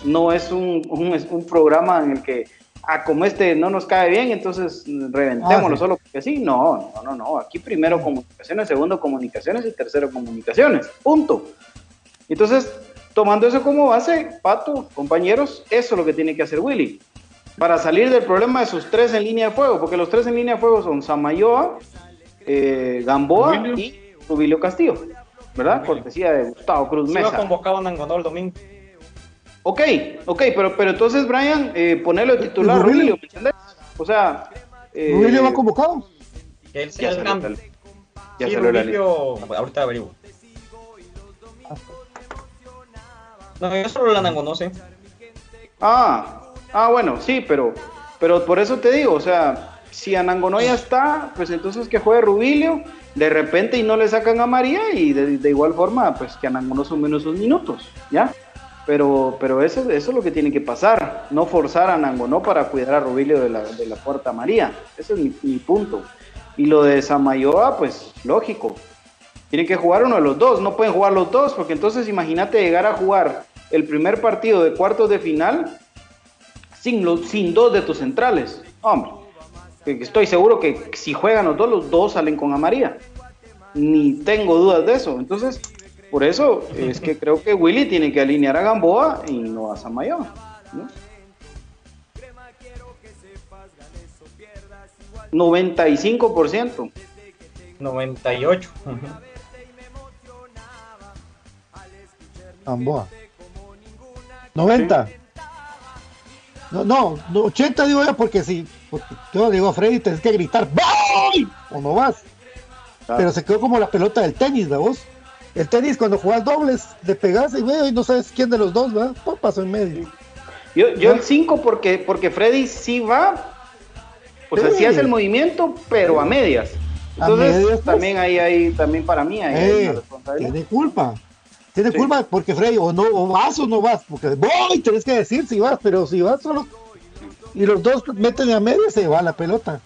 No es un programa en el que, ah, como este no nos cae bien, entonces reventémoslo Ah, sí. solo porque sí. No, no, no, no. Aquí primero Comunicaciones, segundo Comunicaciones y tercero Comunicaciones. Punto. Entonces, tomando eso como base, Pato, compañeros, eso es lo que tiene que hacer Willy. Para salir del problema de sus tres en línea de fuego, porque los tres en línea de fuego son Samayoa, eh, Gamboa Rubilio. y Rubilio Castillo, ¿verdad? Cortesía de Gustavo Cruz Se Mesa. convocado a Nangonó el domingo. Ok, ok, pero, pero entonces, Brian, eh, ponerlo de titular ¿Y Rubilio? ¿me entiendes? O sea... eh, Rubilio va convocado. Que él ya el salió ya Sí, salió la lista. Rubilio, ahorita averiguo. No, yo solo la sé. Ah, ah, bueno, sí, pero, pero por eso te digo, o sea, si Anangonó ya está, pues entonces que juegue Rubilio, de repente y no le sacan a María y de, de igual forma, pues que Anangonó sume unos minutos, ¿ya? Pero, pero eso, eso es lo que tiene que pasar, no forzar a Anangonó para cuidar a Rubilio de la, de la puerta María, ese es mi, mi punto. Y lo de Samayoa, pues lógico, tienen que jugar uno de los dos, no pueden jugar los dos, porque entonces imagínate llegar a jugar el primer partido de cuartos de final sin, los, sin dos de tus centrales. Hombre, estoy seguro que si juegan los dos, los dos salen con Amaría. Ni tengo dudas de eso. Entonces, por eso es que creo que Willy tiene que alinear a Gamboa y no a Samayoa. ¿no? 95%. 98. Gamboa. 90. No, no, no, 80 digo yo porque si, porque yo digo a Freddy, tenés que gritar, ¡Voy! O no vas. Pero se quedó como la pelota del tenis, ¿verdad vos? El tenis cuando jugás dobles, le pegás y medio y no sabes quién de los dos, ¿verdad? Pum, pasó en medio. Yo, yo el 5 porque, porque Freddy sí va, o sea, sí Sí. hace el movimiento, pero a medias. A Entonces, medias, pues. también ahí hay, también para mí hay, Eh, una responsabilidad. tiene culpa. Tiene Sí. culpa porque Freddy, o no, o vas o no vas, porque voy, tenés que decir si vas, pero si vas solo y los dos meten a media, se va la pelota.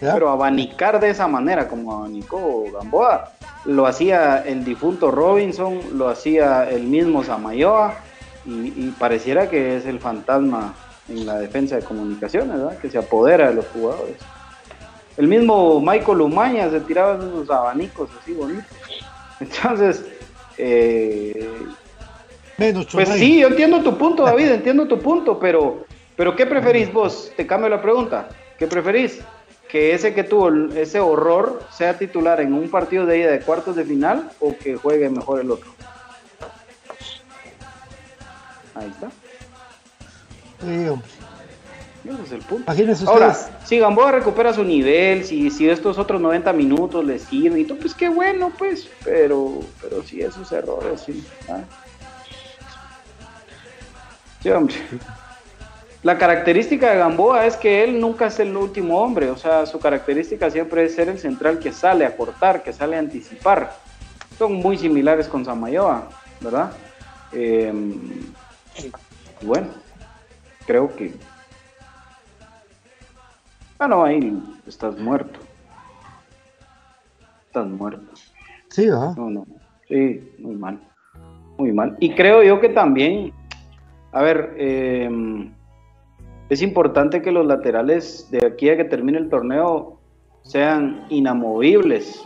¿Ya? Pero abanicar de esa manera, como abanicó Gamboa, lo hacía el difunto Robinson, lo hacía el mismo Samayoa, y, y pareciera que es el fantasma en la defensa de comunicaciones, ¿verdad? que se apodera de los jugadores. El mismo Michael Umaña se tiraba esos abanicos así bonitos. Entonces, eh, Menos pues sí, yo entiendo tu punto, David, entiendo tu punto, pero, pero ¿qué preferís vos? Te cambio la pregunta. ¿Qué preferís? ¿Que ese que tuvo ese horror sea titular en un partido de ida de cuartos de final o que juegue mejor el otro? Ahí está. Sí, hombre. Ese es el punto. Imagínense Ahora, ustedes. si Gamboa recupera su nivel, si, si estos otros 90 minutos le sirven y todo, pues qué bueno, pues. Pero, pero sí, esos errores, sí. ¿ah? Sí, hombre. La característica de Gamboa es que él nunca es el último hombre, o sea, su característica siempre es ser el central que sale a cortar, que sale a anticipar. Son muy similares con Samayoa, ¿verdad? Eh, y bueno, creo que... Ah, no, ahí estás muerto. Estás muerto. Sí, ¿verdad? No, no. Sí, muy mal. Muy mal. Y creo yo que también, a ver, eh, es importante que los laterales de aquí a que termine el torneo sean inamovibles.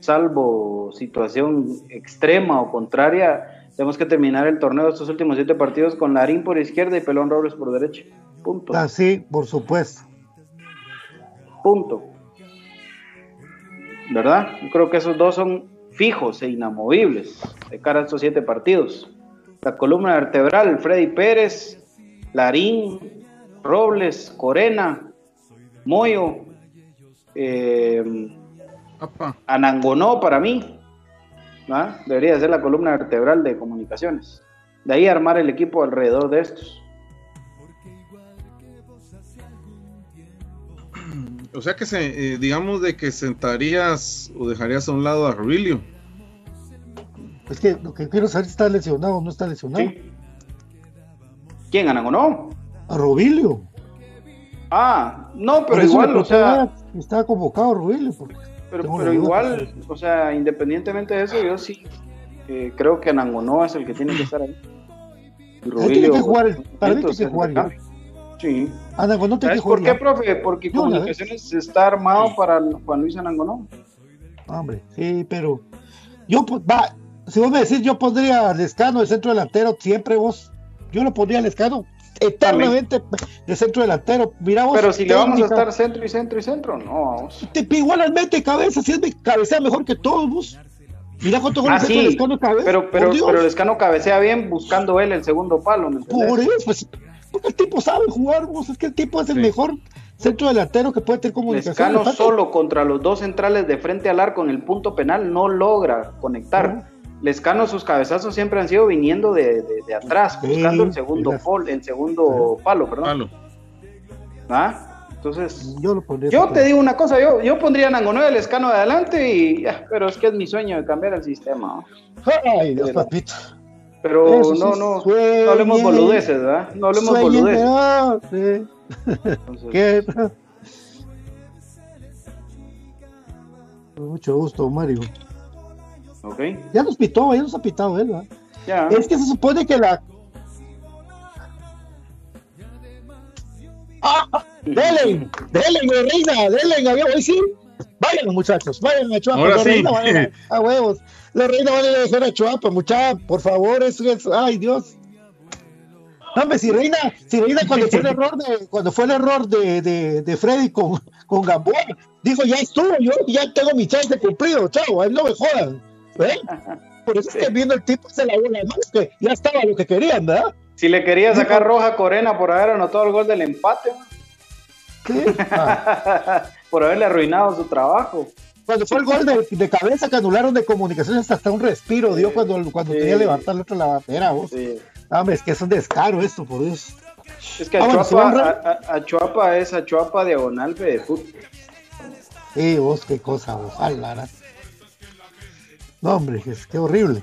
salvo situación extrema o contraria, tenemos que terminar el torneo de estos últimos siete partidos con Larín por izquierda y Pelón Robles por derecha. Punto. Así, Ah, por supuesto. Punto. ¿Verdad? Yo creo que esos dos son fijos e inamovibles de cara a estos siete partidos. La columna vertebral, Freddy Pérez, Larín, Robles, Corena, Moyo, eh, Anangonó para mí. ¿verdad? Debería ser la columna vertebral de comunicaciones. De ahí armar el equipo alrededor de estos. O sea que se, eh, digamos de que sentarías o dejarías a un lado a Rubilio. Es que lo que quiero saber si está lesionado o no está lesionado. ¿Quién, Anangonó? A Robilio. Ah, no, Por pero igual, o sea, Estaba convocado porque pero, pero igual, o sea, independientemente de eso, yo sí eh, creo que Anangonó es el que tiene que estar ahí. Ahí tiene que jugar, el- para mí tiene que jugar. Sí. Anangonó tiene ¿Sabes que por jugar. qué, profe? Porque la Comunicaciones está armado para Juan Luis Anangonó. Hombre, sí, pero yo, pues, va, si vos me decís, yo pondría a Lescano de centro delantero, siempre vos, yo lo pondría a Lescano eternamente de centro delantero. Mira vos, Pero si le vamos a estar centro y centro y centro, no, vamos. Te igual al mete cabeza, si es mi cabecea mejor que todos vos. Mira cuánto Ah, goles hecho sí, Lescano cabeza. pero, pero, pero Lescano cabecea bien buscando él el segundo palo, ¿me? Por eso, pues, porque el tipo sabe jugar, vos, es que el tipo es el mejor centro delantero que puede tener comunicación. Lescano solo contra los dos centrales de frente al arco en el punto penal no logra conectar. Lescano sus cabezazos siempre han sido viniendo de, de- de atrás, Sí, buscando el segundo pol- el segundo palo, perdón. Palo. ¿Ah? Entonces, Yo lo pondría. yo te digo una cosa, yo, yo pondría a Nangonó y a Lescano de adelante y ya, pero es que es mi sueño de cambiar el sistema. ¿no? Ay, Dios, papito. Pero Eso sí, no, no, sueñe. no hablemos boludeces, ¿verdad? No hablemos boludeces. ¿Qué? Con Mucho gusto, Mario. Ok, Ya nos pitó, ya nos ha pitado él, ¿verdad? ya. Es que se supone que la. ¡Ah! ¡Delen! ¡Delen, mi reina! ¡Delen! Había hoy sí. Vayan, muchachos, vayan a Chuapa. Ahora la sí. reina vayan a, a huevos. La reina van a dejar a Chuapa, muchachos. Por favor, eso es. ¡Ay, Dios! No, Hombre, si Reina, si Reina cuando fue el error de, cuando fue el error de, de, de Freddy con, con Gamboa, dijo ya estuvo, yo ya tengo mi chance cumplido, chao, a él no me jodan. ¿Eh? Por eso es que viendo el tipo se lavó las manos, que ya estaba lo que querían, ¿verdad? Si le quería sacar roja a Corena por haber anotado el gol del empate, Sí. Ah. por haberle arruinado su trabajo. Cuando fue el gol de, de cabeza que anularon de comunicaciones, hasta un respiro dio cuando, cuando Sí. tenía que levantar la otra la bandera. vos. Sí. Hombre, es que es un descaro esto, por Dios. Es que Ah, bueno, Achuapa, ¿se van, a, a- Achuapa es Achuapa diagonal de fútbol. Sí, vos, qué cosa, vos. Ay, la No, hombre, que horrible.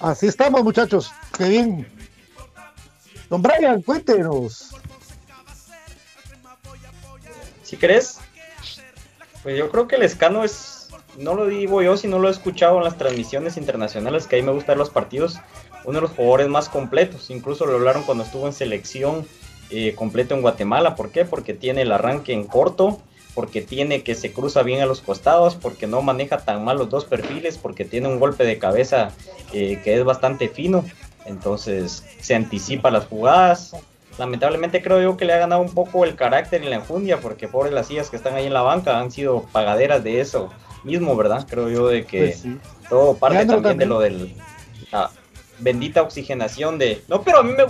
Así estamos, muchachos. Qué bien. Don Brian, cuéntenos. Si crees, pues yo creo que el escano es, no lo digo yo, si no lo he escuchado en las transmisiones internacionales, que ahí me gustan los partidos, uno de los jugadores más completos. Incluso lo hablaron cuando estuvo en selección eh, completo en Guatemala. ¿Por qué? Porque tiene el arranque en corto, porque tiene que se cruza bien a los costados, porque no maneja tan mal los dos perfiles, porque tiene un golpe de cabeza eh, que es bastante fino. Entonces se anticipa las jugadas. Lamentablemente creo yo que le ha ganado un poco el carácter y la enjundia, porque pobres las sillas que están ahí en la banca han sido pagaderas de eso mismo, ¿verdad? Creo yo de que Pues sí. todo parte también de lo del la bendita oxigenación de no pero a mí me,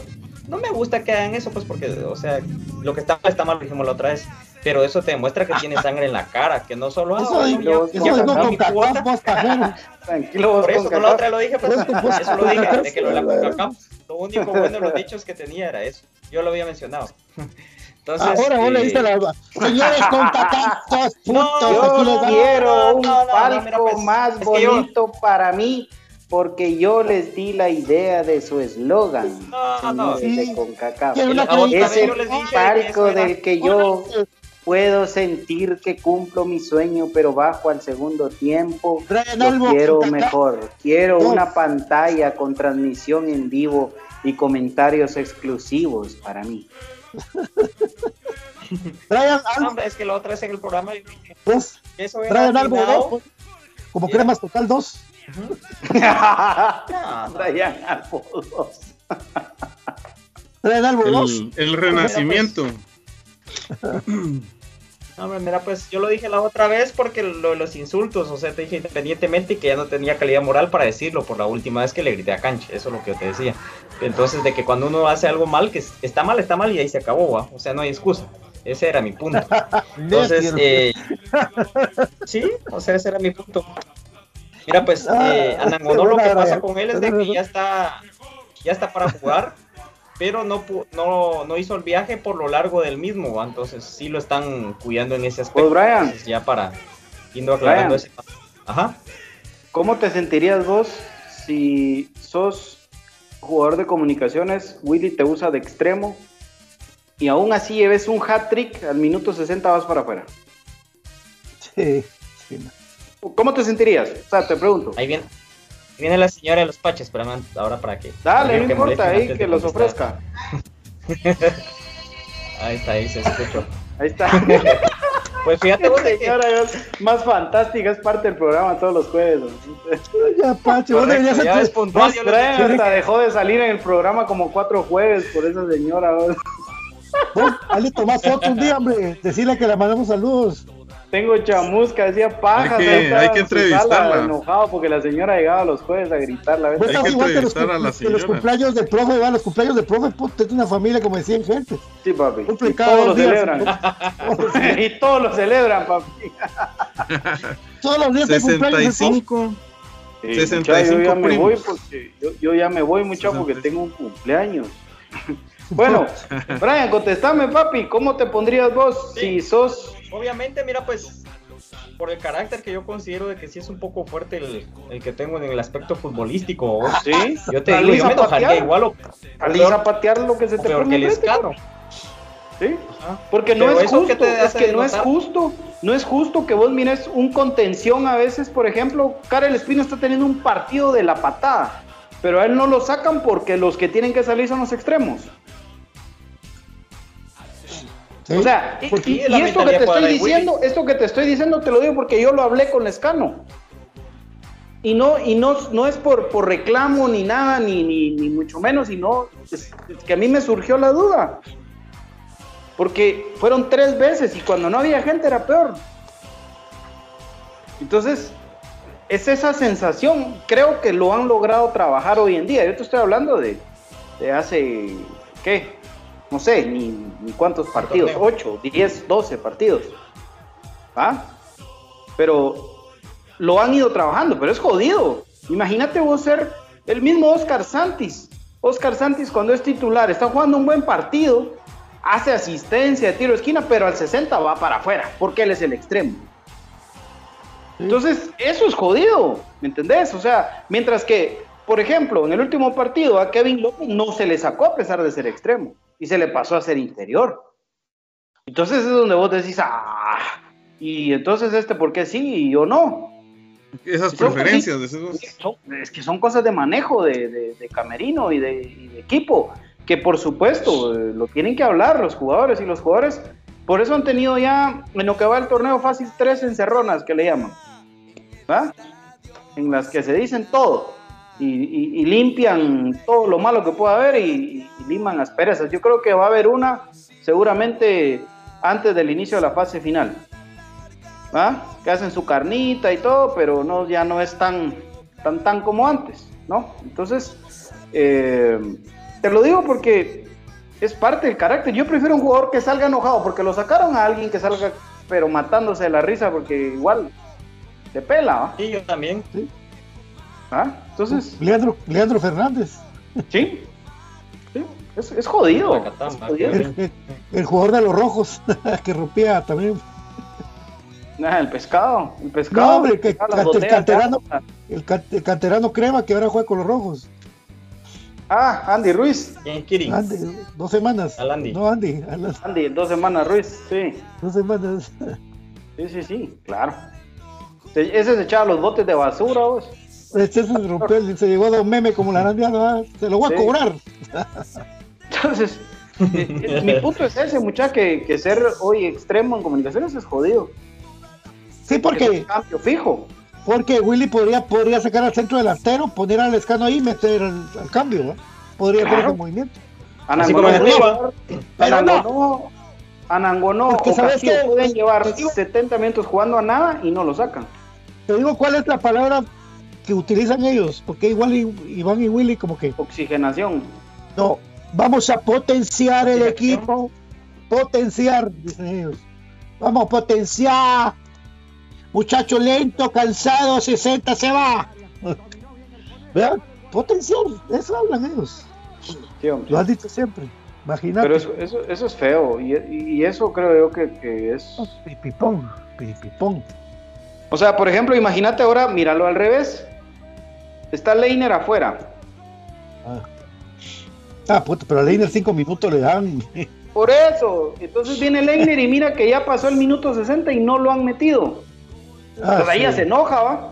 no me gusta que hagan eso pues porque o sea lo que está mal está mal lo dijimos la otra vez pero eso te demuestra que tiene sangre en la cara que no solo ah, Eso digo, ya- eso digo con. Cacaf, vos. Tranquilo, por eso con la otra lo dije pues, eso, pues, lo dije de que lo de la pues, CONCACAF lo único bueno de los dichos que tenía era eso yo lo había mencionado entonces Ahora vos le eh, diste la. Señores con todos putos. les Yo quiero un palco pues, más bonito para mí porque yo les di la idea de su eslogan. No, no. Sí. También Ese palco del que yo puedo sentir que cumplo mi sueño, pero bajo al segundo tiempo. Brian Lo Albo, quiero mejor. Quiero Dos. una pantalla con transmisión en vivo y comentarios exclusivos para mí. Traigan No, algo, hombre, es que la otra vez en el programa dos. eso dos. pues. Como cremas total dos. Brian Albodos. Traigan algo, dos. El, el renacimiento. No, hombre, mira, pues yo lo dije la otra vez porque lo de los insultos, o sea, te dije independientemente que ya no tenía calidad moral para decirlo por la última vez que le grité a Cancha, eso es lo que yo te decía. Entonces, de que cuando uno hace algo mal, que es- está mal, está mal y ahí se acabó, ¿va? o sea, no hay excusa. Ese era mi punto. Entonces, eh, sí, o sea, ese era mi punto. Mira, pues, eh, Anangonó lo que pasa con él es de que ya está, ya está para jugar, pero no, no, no hizo el viaje por lo largo del mismo, entonces sí lo están cuidando en ese aspecto. Pues, Brian. Entonces, ya para yendo aclarando Brian. ese. Ajá. ¿Cómo te sentirías vos si sos jugador de comunicaciones, Willy te usa de extremo y aún así lleves un hat trick al minuto 60 vas para afuera? Sí, sí. ¿Cómo te sentirías? O sea, te pregunto. Ahí viene, viene la señora de los paches, pero man, ahora para qué. Dale, no importa, ahí que los ofrezca. Ahí está, ahí se escuchó. Ahí está. Pues fíjate que- Señora, es más fantástica, es parte del programa todos los jueves. Ya, Pacho, vos deberías hacer- puntual, hasta dejó de salir en el programa como cuatro jueves por esa señora. vos. Foto un día, hombre. Decirle que le mandamos saludos. Tengo chamusca, decía pajas. Hay que- ahí estaba hay que entrevistarla. enojado porque la señora llegaba los jueves a gritarla. Hay que igual que los, entrevistar a la que los señora. cumpleaños del profe, va, los cumpleaños del profe, puta, es una familia como de 100 gente. Sí, papi. Cumple Y cada todos lo dos días. celebran. y todos lo celebran, papi. Todos los días hay cumpleaños del profe. 65. Sí, 65 muchacho, yo ya me voy porque yo, yo ya me voy, muchacho, porque tengo un cumpleaños. Bueno, Brian, contestame, papi, ¿cómo te pondrías vos si sos Obviamente, mira, pues, por el carácter que yo considero de que sí es un poco fuerte el, el que tengo en el aspecto futbolístico. ¿vos? ¿Sí? Yo te digo, ¿Salís yo me enojaría igual o, a patear lo que se te peor ponga que el escano. ¿Sí? Ajá. Porque no Pero es que justo, es que no es justo, no es justo que vos mires un contención a veces, por ejemplo, Karel Espino está teniendo un partido de la patada, pero a él no lo sacan porque los que tienen que salir son los extremos. Sí. O sea, y, esto que te estoy diciendo, esto que te estoy diciendo te lo digo porque yo lo hablé con Lescano. Y no, y no, no es por, por reclamo ni nada, ni, ni, ni mucho menos, sino es, es que a mí me surgió la duda. Porque fueron tres veces y cuando no había gente era peor. Entonces, es esa sensación, creo que lo han logrado trabajar hoy en día. Yo te estoy hablando de, de hace, ¿qué? No sé, ni, ni cuántos partidos, torneo. 8, 10, 12 partidos. ¿Ah? Pero lo han ido trabajando, pero es jodido. Imagínate vos ser el mismo Oscar Santis. Oscar Santis cuando es titular está jugando un buen partido, hace asistencia de tiro de esquina, pero al 60 va para afuera, porque él es el extremo. Entonces, eso es jodido, ¿me entendés? O sea, mientras que, por ejemplo, en el último partido a Kevin López no se le sacó a pesar de ser extremo y se le pasó a ser interior. Entonces es donde vos decís, ah, y entonces este, ¿por qué sí y yo no? Esas Son- preferencias, sí, decís vos. son- es que son cosas de manejo de, de- de camerino y de, y de equipo, que por supuesto eh, lo tienen que hablar los jugadores y los jugadores, por eso han tenido ya, en lo que va el torneo fácil, tres encerronas que le llaman, ¿va? En las que se dicen todo y, y- y limpian todo lo malo que pueda haber y, y liman asperezas. Yo creo que va a haber una seguramente antes del inicio de la fase final. ¿va? que hacen su carnita y todo, pero no, ya no es tan, tan, tan como antes, ¿no? Entonces, eh, te lo digo porque es parte del carácter. Yo prefiero un jugador que salga enojado, porque lo sacaron a alguien que salga, pero matándose de la risa, porque igual te pela, ¿va? Y yo también. ¿Ah? Entonces, Leandro, Leandro Fernández, sí, sí, es, es jodido. el, el- el jugador de los rojos, que rompía también. El pescado, el pescado. No, hombre, que- las el botellas canterano. El, can- el canterano crema que ahora juega con los rojos. Ah, Andy Ruiz. Andy, dos semanas. Al Andy. No, Andy, a las Andy, dos semanas Ruiz, sí. dos semanas. Sí, sí, sí, claro. Se- Ese se echaba los botes de basura, vos. Se llegó a dar un meme como la arandeada, se lo voy a cobrar. Entonces, Eh, Mi punto es ese, muchacha, que, que ser hoy extremo en comunicaciones es jodido. Sí, porque, Cambio fijo. porque Willy podría, podría sacar al centro delantero, poner al escano ahí y meter al, al cambio, ¿no? Podría hacer Claro. ese movimiento. Anangonó, no. Anangonó, Anangonó Porque o ¿sabes qué? pueden llevar digo- 70 minutos jugando a nada y no lo sacan. Te digo cuál es la palabra que utilizan ellos, porque igual Iván y Willy como que Oxigenación. no, vamos a potenciar el equipo, potenciar, dicen ellos. Vamos a potenciar. Muchacho lento, cansado, 60 se va. Vean, potenciar, eso hablan ellos. Sí. Lo han dicho siempre. Imagínate. Pero eso, eso, eso es feo y, y eso creo yo que, que es... Pipipón, pipipón. O sea, por ejemplo, imagínate ahora, míralo al revés. Está Leiner afuera. Ah, puta, pero a Leiner 5 minutos le dan. Por eso. Entonces viene Leiner y mira que ya pasó el minuto 60 y no lo han metido. Ah, pues ahí ya se enoja, ¿va?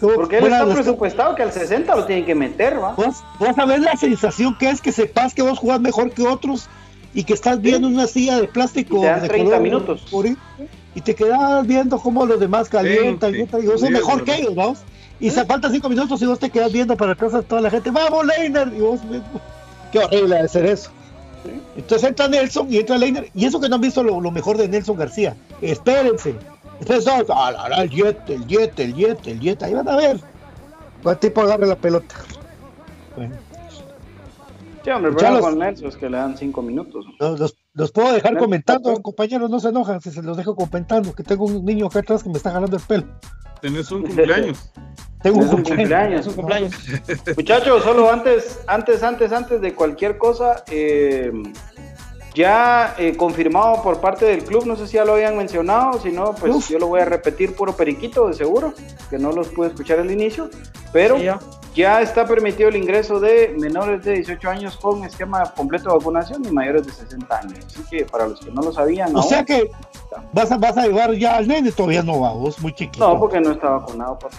Porque él está presupuestado que al 60 lo tienen que meter, ¿va? Vos, vos sabés la sensación que es que sepas que vos jugás mejor que otros y que estás viendo una silla de plástico Y te dan de 30 color minutos. y te quedas viendo cómo los demás calientan Sí, y otra- y vos sos sí, mejor que ellos, vamos. Y se faltan cinco minutos y vos te quedas viendo para atrás a toda la gente, vamos Leiner, y vos qué horrible de ser eso. Entonces entra Nelson y entra Leiner, y eso que no han visto lo, lo mejor de Nelson García, espérense. Todos, ah, el jet, el jet, el jet, el jet, ahí van a ver. Cuál tipo agarre la pelota. Bueno. Sí, hombre, los- con Nelson es que le dan 5 minutos. Los, los- los puedo dejar comentando, compañeros, no se enojan si se los dejo comentando, que tengo un niño acá atrás que me está jalando el pelo. Tenés un cumpleaños. Tengo un cumpleaños. un cumpleaños. Muchachos, solo antes, antes, antes, antes de cualquier cosa, eh, ya eh, confirmado por parte del club, no sé si ya lo habían mencionado, si no, pues Uf. yo lo voy a repetir puro periquito de seguro, que no los pude escuchar al inicio, pero Sí, ya. ya está permitido el ingreso de menores de 18 años con esquema completo de vacunación y mayores de 60 años. Así que para los que no lo sabían, O aún, sea que vas a, vas a llevar ya al nene, todavía no va, vos muy chiquito. no, porque no está vacunado, papi.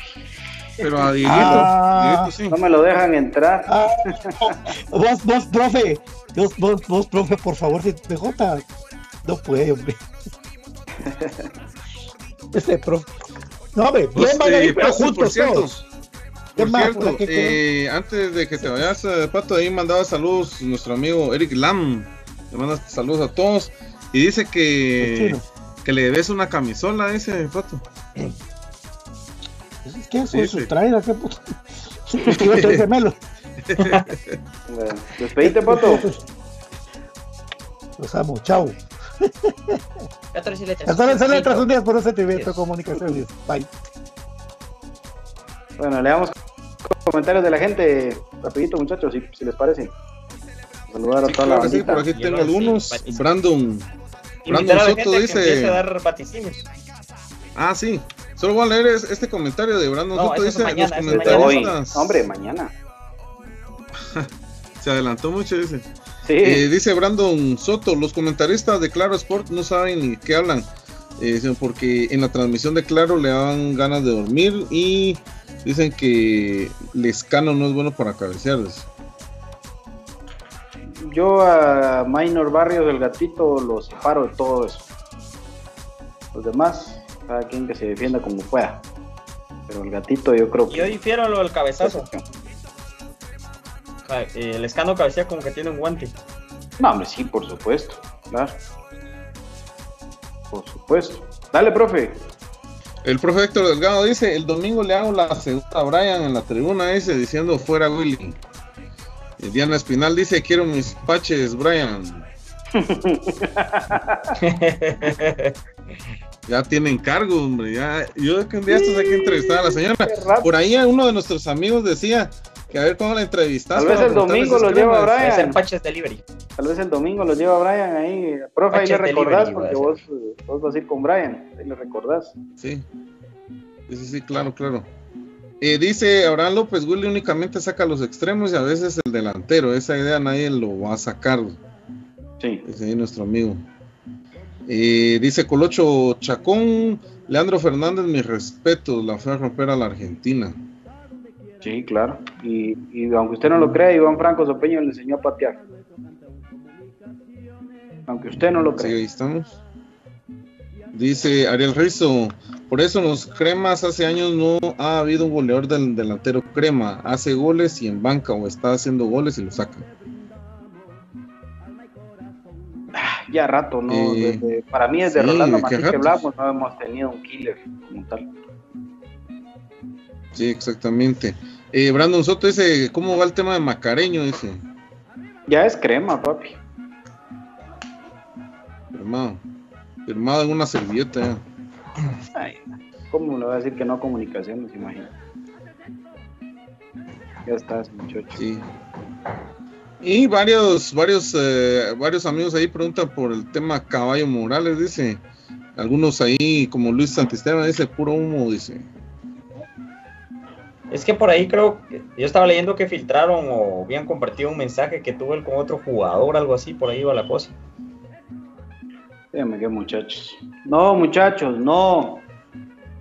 Pero a Dieguito, Ah. Sí. No me lo dejan entrar. Ah, vos, vos, profe, vos, vos, vos, profe, por favor, si PJ, no puede, hombre. Este profe. No, hombre, Pues, bien van a eh, ir, pero Pato, por juntos cierto, todos. ¿Qué Por más? cierto, ¿Para qué eh, antes de que te vayas, eh, Pato, ahí mandaba saludos nuestro amigo Eric Lam. Le manda saludos a todos. Y dice que, que le debes una camisola, dice Pato. Pues Es eso Sí, es su sí. traída, qué puto. Es que iba a ser gemelo. Bueno, Despedite, Pato. Los amo, chao. 14 letras. Hasta las letras un día por ese TV, Dios. comunicaciones. Bye. Bueno, le damos comentarios de la gente, rapidito muchachos, si, si les parece. Saludar a Sí, toda claro la sí, por aquí tengo algunos. vaticinios. Brandon. Brandon Soto dice. a dar vaticinios. Ah, sí. Solo voy a leer es- este comentario de Brandon No, Soto. Dice: mañana, Los comentaristas. hombre, mañana. Se adelantó mucho, dice. Sí, Eh, dice Brandon Soto, los comentaristas de Claro Sport no saben ni qué hablan, eh, porque en la transmisión de Claro le dan ganas de dormir y dicen que Lescano no es bueno para cabecearles. yo a Minor Barrios del Gatito lo separo de todo eso. Los demás, cada quien que se defienda como pueda. Pero el gatito yo creo Y yo que... difiero lo del cabezazo. El escano cabecea como que tiene un guante. No, hombre, sí, por supuesto. Claro. Por supuesto. Dale, profe. El profe Héctor Delgado dice, el domingo le hago la segunda a Brian en la tribuna ese diciendo fuera Willy. Y Diana Espinal dice, quiero mis paches, Brian. Ya tienen cargo, hombre. Ya, yo que un día estos hay que entrevistar a la señora. Por ahí uno de nuestros amigos decía que a ver cómo la entrevistas. Tal vez el domingo lo lleva cremas. Brian. Es el Patches Delivery. Tal vez el domingo lo lleva Brian ahí. Profe, ahí le Paches recordás porque a vos, vos vas a ir con Brian. Ahí le recordás. Sí. Sí, sí, sí, claro, claro. Eh, dice Abraham López, Willy únicamente saca los extremos y a veces el delantero. Esa idea nadie lo va a sacar. Sí. Dice ahí nuestro amigo. Eh, dice Colocho Chacón, Leandro Fernández, mis respetos, la fue a romper a la Argentina. Sí, claro. Y, y aunque usted no lo crea, Iván Franco Sopeño le enseñó a patear. Aunque usted no lo Sí, cree. ahí estamos. Dice Ariel Rizo, por eso en los cremas hace años no ha habido un goleador del delantero crema, hace goles y en banca o está haciendo goles y lo saca. Ya rato, ¿no? Eh, Desde- para mí desde sí, Rolando ¿qué Martín que hablamos, no hemos tenido un killer como tal. Sí, exactamente. Eh, Brandon Soto dice, ¿cómo va el tema de Macareño? Dice, Ya es crema, papi. firmado. Firmado en una servilleta. Ay, ¿Cómo le voy a decir que no comunicaciones? Imagina. Ya estás, muchacho. Sí. Y varios, varios, eh, varios amigos ahí preguntan por el tema Caballo Morales, dice. Algunos ahí, como Luis Santisteban, dice puro humo, dice. Es que por ahí creo que yo estaba leyendo que filtraron o habían compartido un mensaje que tuvo él con otro jugador, algo así, por ahí va la cosa. Dígame qué muchachos. No, muchachos, no.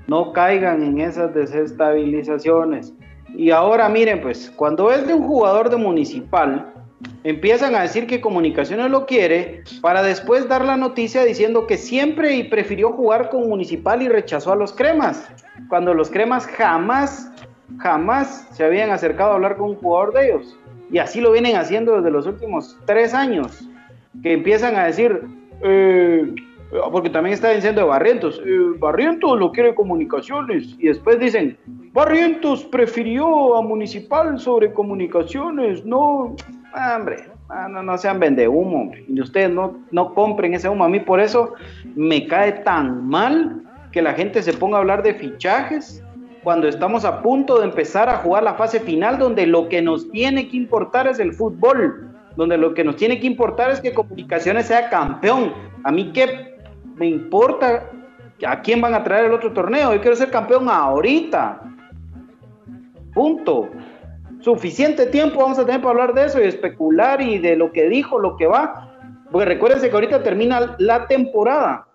No caigan en esas desestabilizaciones. Y ahora miren, pues, cuando es de un jugador de municipal, empiezan a decir que comunicaciones lo quiere para después dar la noticia diciendo que siempre y prefirió jugar con municipal y rechazó a los cremas. Cuando los cremas jamás, jamás se habían acercado a hablar con un jugador de ellos. Y así lo vienen haciendo desde los últimos tres años. Que empiezan a decir, eh, porque también está diciendo de Barrientos, eh, Barrientos lo quiere comunicaciones. Y después dicen, Barrientos prefirió a Municipal sobre comunicaciones. No, ah, hombre, ah, no, no sean vende humo, hombre. Y ustedes no, no compren ese humo. A mí por eso me cae tan mal que la gente se ponga a hablar de fichajes cuando estamos a punto de empezar a jugar la fase final donde lo que nos tiene que importar es el fútbol, donde lo que nos tiene que importar es que Comunicaciones sea campeón. A mí qué me importa a quién van a traer el otro torneo, yo quiero ser campeón ahorita. Punto. Suficiente tiempo vamos a tener para hablar de eso y especular y de lo que dijo, lo que va. Porque recuérdense que ahorita termina la temporada.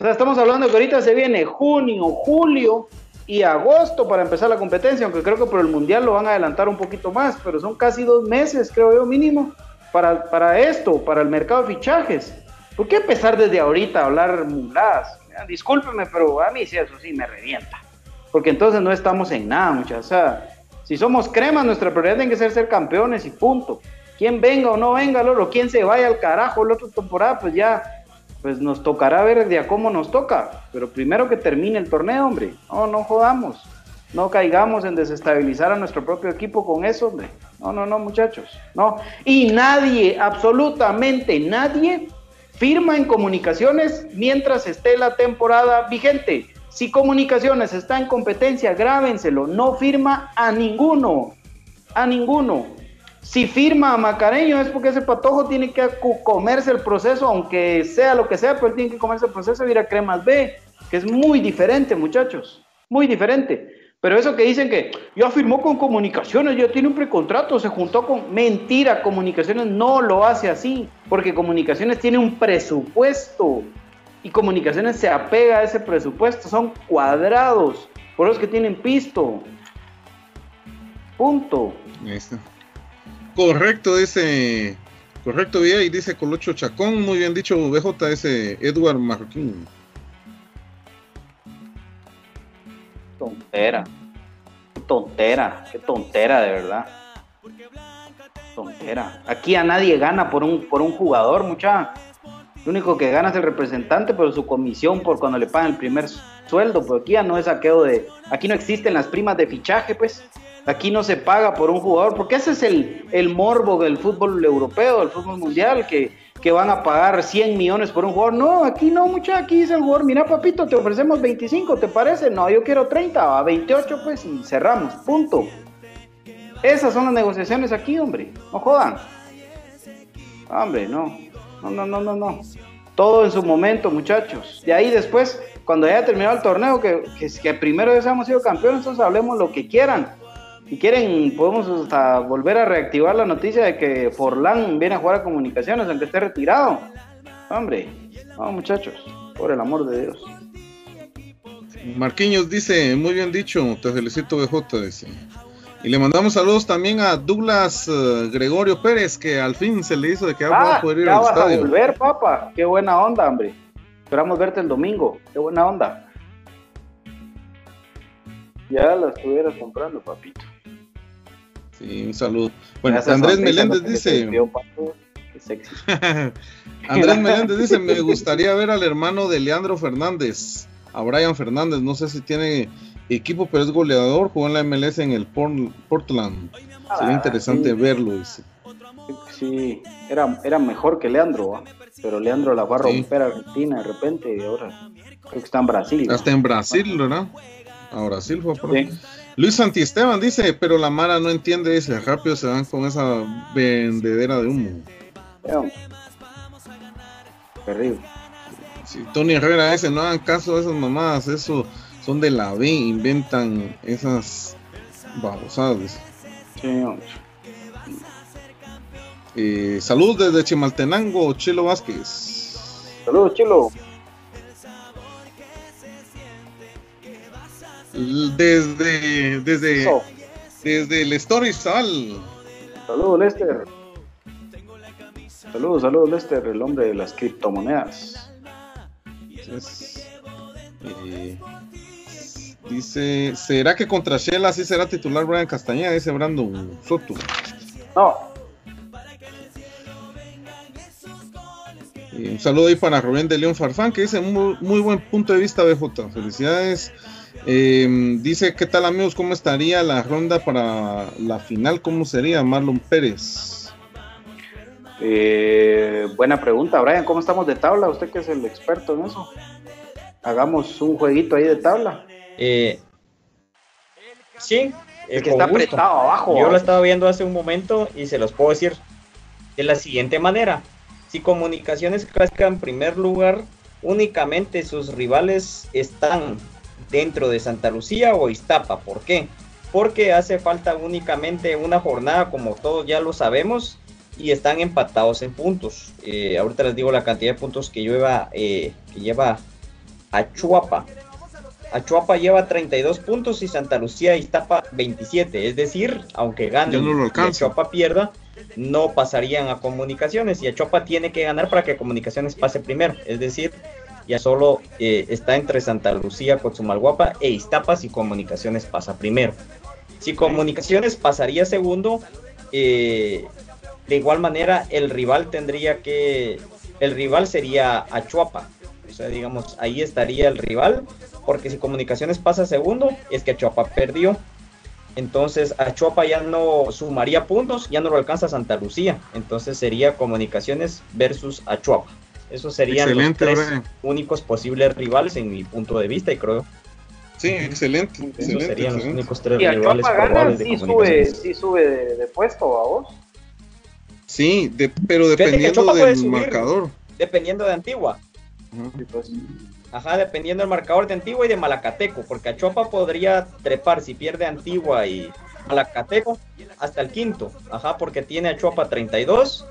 O sea, estamos hablando que ahorita se viene junio, julio y agosto para empezar la competencia, aunque creo que por el mundial lo van a adelantar un poquito más, pero son casi dos meses, creo yo, mínimo, para, para esto, para el mercado de fichajes. ¿Por qué empezar desde ahorita a hablar muladas? Discúlpeme, pero a mí sí, eso sí me revienta. Porque entonces no estamos en nada, muchachos. Si somos cremas, nuestra prioridad tiene que ser ser campeones y punto. Quien venga o no venga, Lolo, quien se vaya al carajo la otra temporada, pues ya, pues nos tocará ver de a cómo nos toca. Pero primero que termine el torneo, hombre. No, no jodamos. No caigamos en desestabilizar a nuestro propio equipo con eso, hombre. No, no, no, muchachos. No. Y nadie, absolutamente nadie, firma en comunicaciones mientras esté la temporada vigente. Si comunicaciones está en competencia, grábenselo. No firma a ninguno. A ninguno. Si firma a Macareño es porque ese patojo tiene que comerse el proceso, aunque sea lo que sea, pero él tiene que comerse el proceso de ir a Cremas B, que es muy diferente, muchachos. Muy diferente. Pero eso que dicen que ya firmó con comunicaciones, ya tiene un precontrato, se juntó con... Mentira, comunicaciones no lo hace así, porque comunicaciones tiene un presupuesto y comunicaciones se apega a ese presupuesto, son cuadrados, por los que tienen pisto. Punto. Está. Correcto, dice. Correcto, bien, y dice Colocho Chacón, muy bien dicho, BJ, ese Edward Marroquín. Tontera. Tontera, qué tontera de verdad. Tontera. Aquí a nadie gana por un, por un jugador, mucha. Lo único que gana es el representante, pero su comisión por cuando le pagan el primer sueldo. Pero aquí ya no es saqueo de. Aquí no existen las primas de fichaje, pues. Aquí no se paga por un jugador, porque ese es el, el morbo del fútbol europeo, del fútbol mundial, que, que van a pagar 100 millones por un jugador. No, aquí no, mucha, aquí dice el jugador, mira papito, te ofrecemos 25, ¿te parece? No, yo quiero 30, a 28 pues y cerramos, punto. Esas son las negociaciones aquí, hombre, no jodan. Hombre, no, no, no, no, no, no. Todo en su momento, muchachos. De ahí después, cuando haya terminado el torneo, que, que, primero hemos sido campeones, entonces hablemos lo que quieran. Si quieren, podemos hasta volver a reactivar la noticia de que Forlán viene a jugar a comunicaciones, aunque esté retirado. Hombre, no, muchachos, por el amor de Dios. Marquinhos dice, muy bien dicho, te felicito BJ, dice. Y le mandamos saludos también a Douglas eh, Gregorio Pérez, que al fin se le hizo de que va a Ah, poder ir al vas a estadio. volver, papá. Qué buena onda, hombre. Esperamos verte el domingo. Qué buena onda. Ya la estuvieras comprando, papito. Sí, un saludo. Bueno, Andrés Meléndez dice. sexy. Andrés Meléndez dice, me gustaría ver al hermano de Leandro Fernández, a Brian Fernández, no sé si tiene equipo, pero es goleador, jugó en la MLS en el Por- Portland. Sería Ah, interesante sí. verlo, dice. Sí, era, era mejor que Leandro, ¿va? pero Leandro la fue a romper a Argentina de repente y ahora creo que está en Brasil. ¿va? Hasta en Brasil, ¿verdad? A Brasil fue Sí. Luis Santiesteban dice, pero la Mara no entiende, dice, rápido se van con esa vendedera de humo. Terrible. Sí, Tony Herrera dice, no hagan caso a esas mamadas, eso son de la B, inventan esas babosadas. Sí. Eh, saludos desde Chimaltenango, Chilo Vázquez. Saludos, Chilo. Desde, desde, Eso. desde el Story Sal. Saludos, Lester. Saludos, saludos, Lester, el hombre de las criptomonedas. Eh, dice, ¿será que contra Shela sí será titular Brian Castañeda? Dice Brandon Soto. No, Y un saludo ahí para Rubén de León Farfán, que dice muy, muy buen punto de vista, BJ. Felicidades. Eh, dice, ¿qué tal amigos? ¿Cómo estaría la ronda para la final? ¿Cómo sería Marlon Pérez? Eh, buena pregunta, Brian. ¿Cómo estamos de tabla? Usted que es el experto en eso. Hagamos un jueguito ahí de tabla. Eh, sí, eh, Es que está gusto. apretado abajo. Yo lo estaba viendo hace un momento y se los puedo decir de la siguiente manera. Si Comunicaciones clasifica en primer lugar, únicamente sus rivales están dentro de Santa Lucía o Iztapa. ¿Por qué? Porque hace falta únicamente una jornada, como todos ya lo sabemos, y están empatados en puntos. Eh, ahorita les digo la cantidad de puntos que lleva, eh, que lleva Achuapa. Achuapa lleva 32 puntos y Santa Lucía y Iztapa 27. Es decir, aunque gane no y. Achuapa pierda, no pasarían a comunicaciones. Y Achuapa tiene que ganar para que comunicaciones pase primero. Es decir, ya solo eh, está entre Santa Lucía, Cochumalguapa e Iztapa si comunicaciones pasa primero. Si comunicaciones pasaría segundo, eh, de igual manera el rival tendría que, el rival sería Achuapa. O sea, digamos, ahí estaría el rival, porque si comunicaciones pasa segundo, es que Achuapa perdió. Entonces Achuapa ya no sumaría puntos, ya no lo alcanza Santa Lucía. Entonces sería comunicaciones versus Achuapa. Esos serían Excelente, los tres Brian. únicos posibles rivales en mi punto de vista y creo Sí, excelente. esos excelente, serían los únicos tres Y rivales gana, probables de sí sube, sí sube de, de puesto, ¿a vos? Sí, de- pero dependiendo del subir. marcador. Dependiendo de Antigua. Pues. Ajá, dependiendo del marcador de Antigua y de Malacateco, porque Achopa podría trepar si pierde Antigua y Malacateco hasta el quinto. Ajá, porque tiene Achopa 32,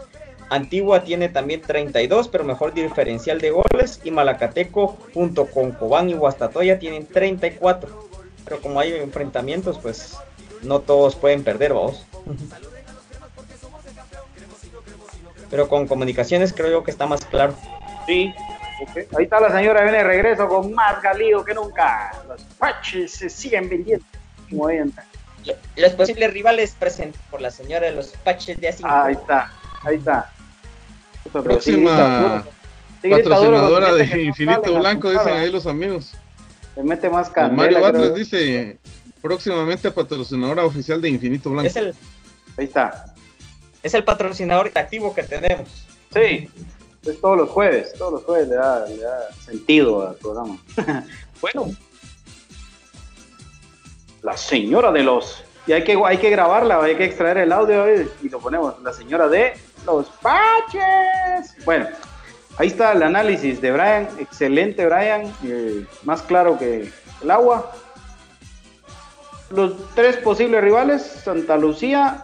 Antigua tiene también 32, pero mejor diferencial de goles y Malacateco junto con Cobán y Guastatoya tienen 34. Pero como hay enfrentamientos, pues no todos pueden perder, vamos. Pero con comunicaciones creo yo que está más claro. Sí. ok. Ahí está la señora, viene de regreso con más galío que nunca. Los paches se siguen vendiendo. Como. Los posibles rivales presentes por la señora de los paches de A5. Ah, ahí está, ahí está. Eso, Próxima duro patrocinadora de Infinito Blanco, dicen ahí los amigos. Le mete más candela. Mario creo. Atlas dice, próximamente patrocinadora oficial de Infinito Blanco. Es el, Ahí está. es el patrocinador activo que tenemos. Sí. Es todos los jueves. Todos los jueves le da, le da sentido al programa. bueno. La señora de los. Y hay que, hay que grabarla, hay que extraer el audio ¿eh? y lo ponemos. La señora de los paches. Bueno, ahí está el análisis de Brian. Excelente, Brian. eh, más claro que el agua. Los tres posibles rivales: Santa Lucía,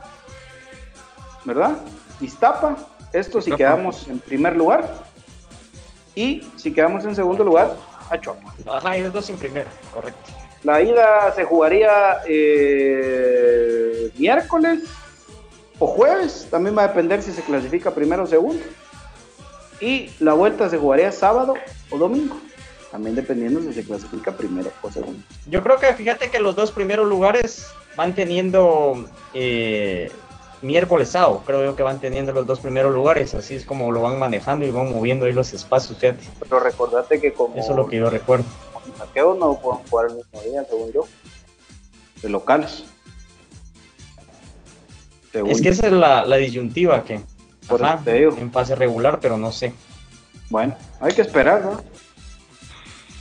¿verdad? Iztapa. Esto si Iztapa. quedamos en primer lugar. Y si quedamos en segundo lugar, Achuapa. Ajá, y los dos sin primero, correcto. La ida se jugaría eh, miércoles o jueves, también va a depender si se clasifica primero o segundo. Y la vuelta se jugaría sábado o domingo, también dependiendo si se clasifica primero o segundo. Yo creo que fíjate que los dos primeros lugares van teniendo eh, miércoles sábado, creo yo que van teniendo los dos primeros lugares, así es como lo van manejando y van moviendo ahí los espacios, fíjate. Pero recordate que como Eso es lo que yo recuerdo. los no pueden jugar el mismo día, según yo, de locales. Según Es que esa es la, la disyuntiva que Por ajá, te digo. en fase regular, pero no sé. Bueno, hay que esperar, ¿no?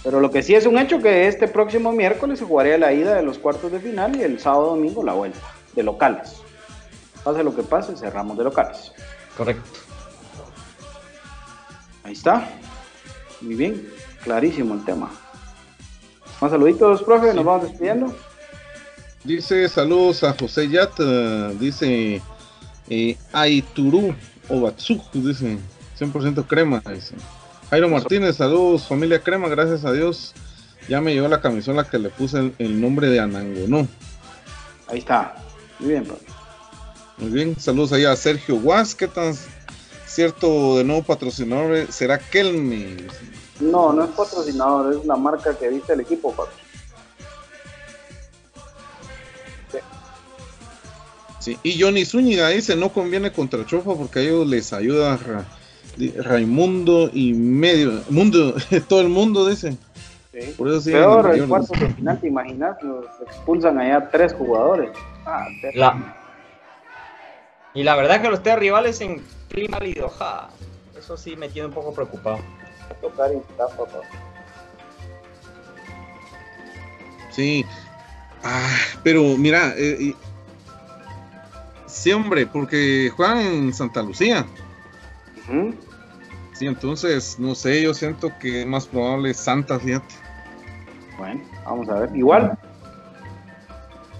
Pero lo que sí es un hecho que este próximo miércoles se jugaría la ida de los cuartos de final y el sábado domingo la vuelta de locales. Pase lo que pase, cerramos de locales. Correcto. Ahí está. Muy bien, clarísimo el tema. Más saluditos, profe, nos vamos despidiendo. Dice saludos a José Yat, eh, dice eh, Aiturú o Batsuk, dice 100% crema, dice. Jairo Martínez, saludos familia crema, gracias a Dios. Ya me llegó la camisola que le puse el, el nombre de Anangonó. Ahí está. Muy bien, profe. Muy bien, saludos ahí a Sergio Guas, ¿qué tan cierto de nuevo patrocinador será Kelme? No, no es patrocinador, es una marca que viste el equipo, papi. Sí, y Johnny Zúñiga dice, no conviene contra Chofa porque a ellos les ayuda Ra- Raimundo y medio, mundo, todo el mundo dice. Sí. Por eso sí, Peor, el cuarto de final, te imaginas, los expulsan allá tres jugadores. Ah, La... Y la verdad que los tres rivales en clima lío, ja, eso sí me tiene un poco preocupado. tocar y tapa, papá. Sí. Ah, pero mira, eh, sí, hombre, porque juegan en Santa Lucía. Sí, entonces, no sé, yo siento que es más probable Santa, fíjate. Bueno, vamos a ver. Igual,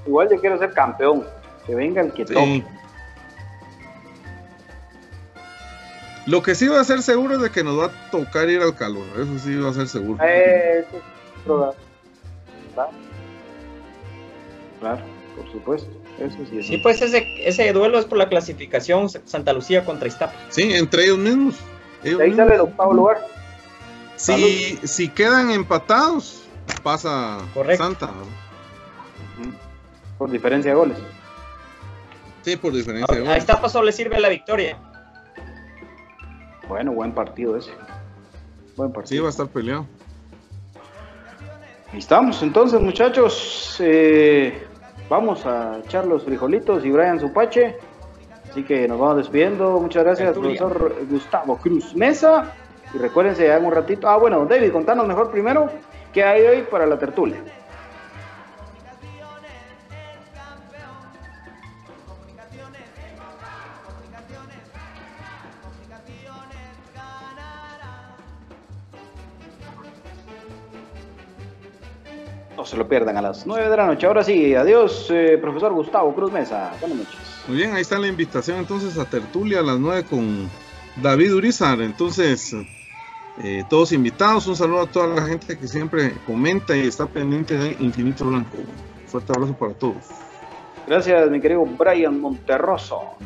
igual yo quiero ser campeón. Que venga el que Sí. toque. Lo que sí va a ser seguro es de que nos va a tocar ir al calor, eso sí va a ser seguro. Eh, Eso es probable. Claro, por supuesto. Eso sí es. Sí, pues ese, ese duelo es por la clasificación Santa Lucía contra Iztapa. Sí, entre ellos mismos. Ellos De ahí mismos. sale el octavo lugar. Si, si quedan empatados, pasa Correcto. Santa. Por diferencia de goles. Sí, por diferencia de A goles. Iztapa solo le sirve la victoria. Bueno, buen partido ese. Buen Sí, partido. va a estar peleado. Ahí estamos, entonces, muchachos. eh, vamos a echar los frijolitos y Brian Supache. Así que nos vamos despidiendo. Muchas gracias, profesor Gustavo Cruz Mesa. Y recuérdense, ya en un ratito. Ah, bueno, David, contanos mejor primero qué hay hoy para la tertulia. Lo pierdan a las 9 de la noche. Ahora sí, adiós, eh, profesor Gustavo Cruz Mesa. Buenas noches. Muy bien, ahí está la invitación entonces a Tertulia a las 9 con David Urizar. Entonces, eh, todos invitados. Un saludo a toda la gente que siempre comenta y está pendiente de Infinito Blanco. Fuerte abrazo para todos. Gracias, mi querido Brian Monterroso.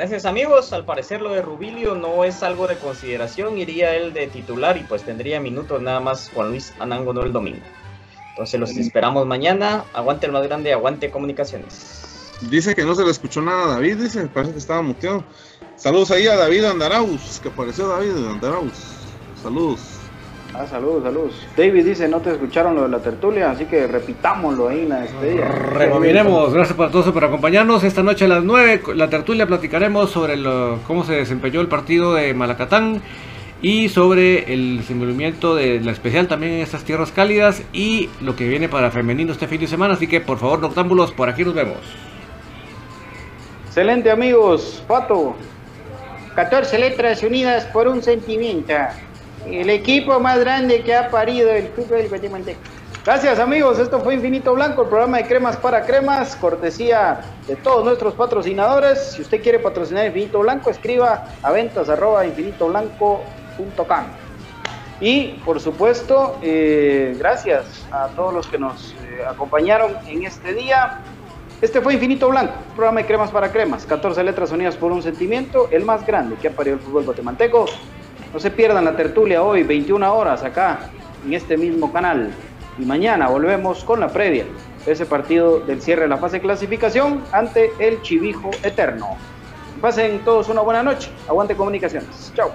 Gracias amigos, al parecer lo de Rubilio no es algo de consideración, iría él de titular y pues tendría minutos nada más Juan Luis Anango no el domingo. Entonces los esperamos mañana, aguante el más grande, aguante comunicaciones. Dice que no se le escuchó nada a David, dice, parece que estaba muteado. Saludos ahí a David Andaraus, que apareció David Andaraus. Saludos. Ah, saludos, saludos. David dice, no te escucharon lo de la tertulia, así que repitámoslo ahí en la despedida. Gracias para todos por acompañarnos. Esta noche a las 9, la tertulia platicaremos sobre lo- cómo se desempeñó el partido de Malacatán y sobre el desenvolvimiento de la especial también en estas tierras cálidas y lo que viene para femenino este fin de semana. Así que por favor, noctámbulos, por aquí nos vemos. Excelente, amigos. Pato. 14 letras unidas por un sentimiento. El equipo más grande que ha parido el fútbol guatemalteco. Gracias, amigos. Esto fue Infinito Blanco, el programa de cremas para cremas, cortesía de todos nuestros patrocinadores. Si usted quiere patrocinar Infinito Blanco, escriba a ventas arroba infinitoblanco.com. Y por supuesto, eh, gracias a todos los que nos eh, acompañaron en este día. Este fue Infinito Blanco, programa de cremas para cremas, 14 letras unidas por un sentimiento, el más grande que ha parido el fútbol guatemalteco. No se pierdan la tertulia hoy, 21 horas, acá, en este mismo canal. Y mañana volvemos con la previa de ese partido del cierre de la fase de clasificación ante el Chivijo Eterno. Pasen todos una buena noche. Aguante comunicaciones. Chao.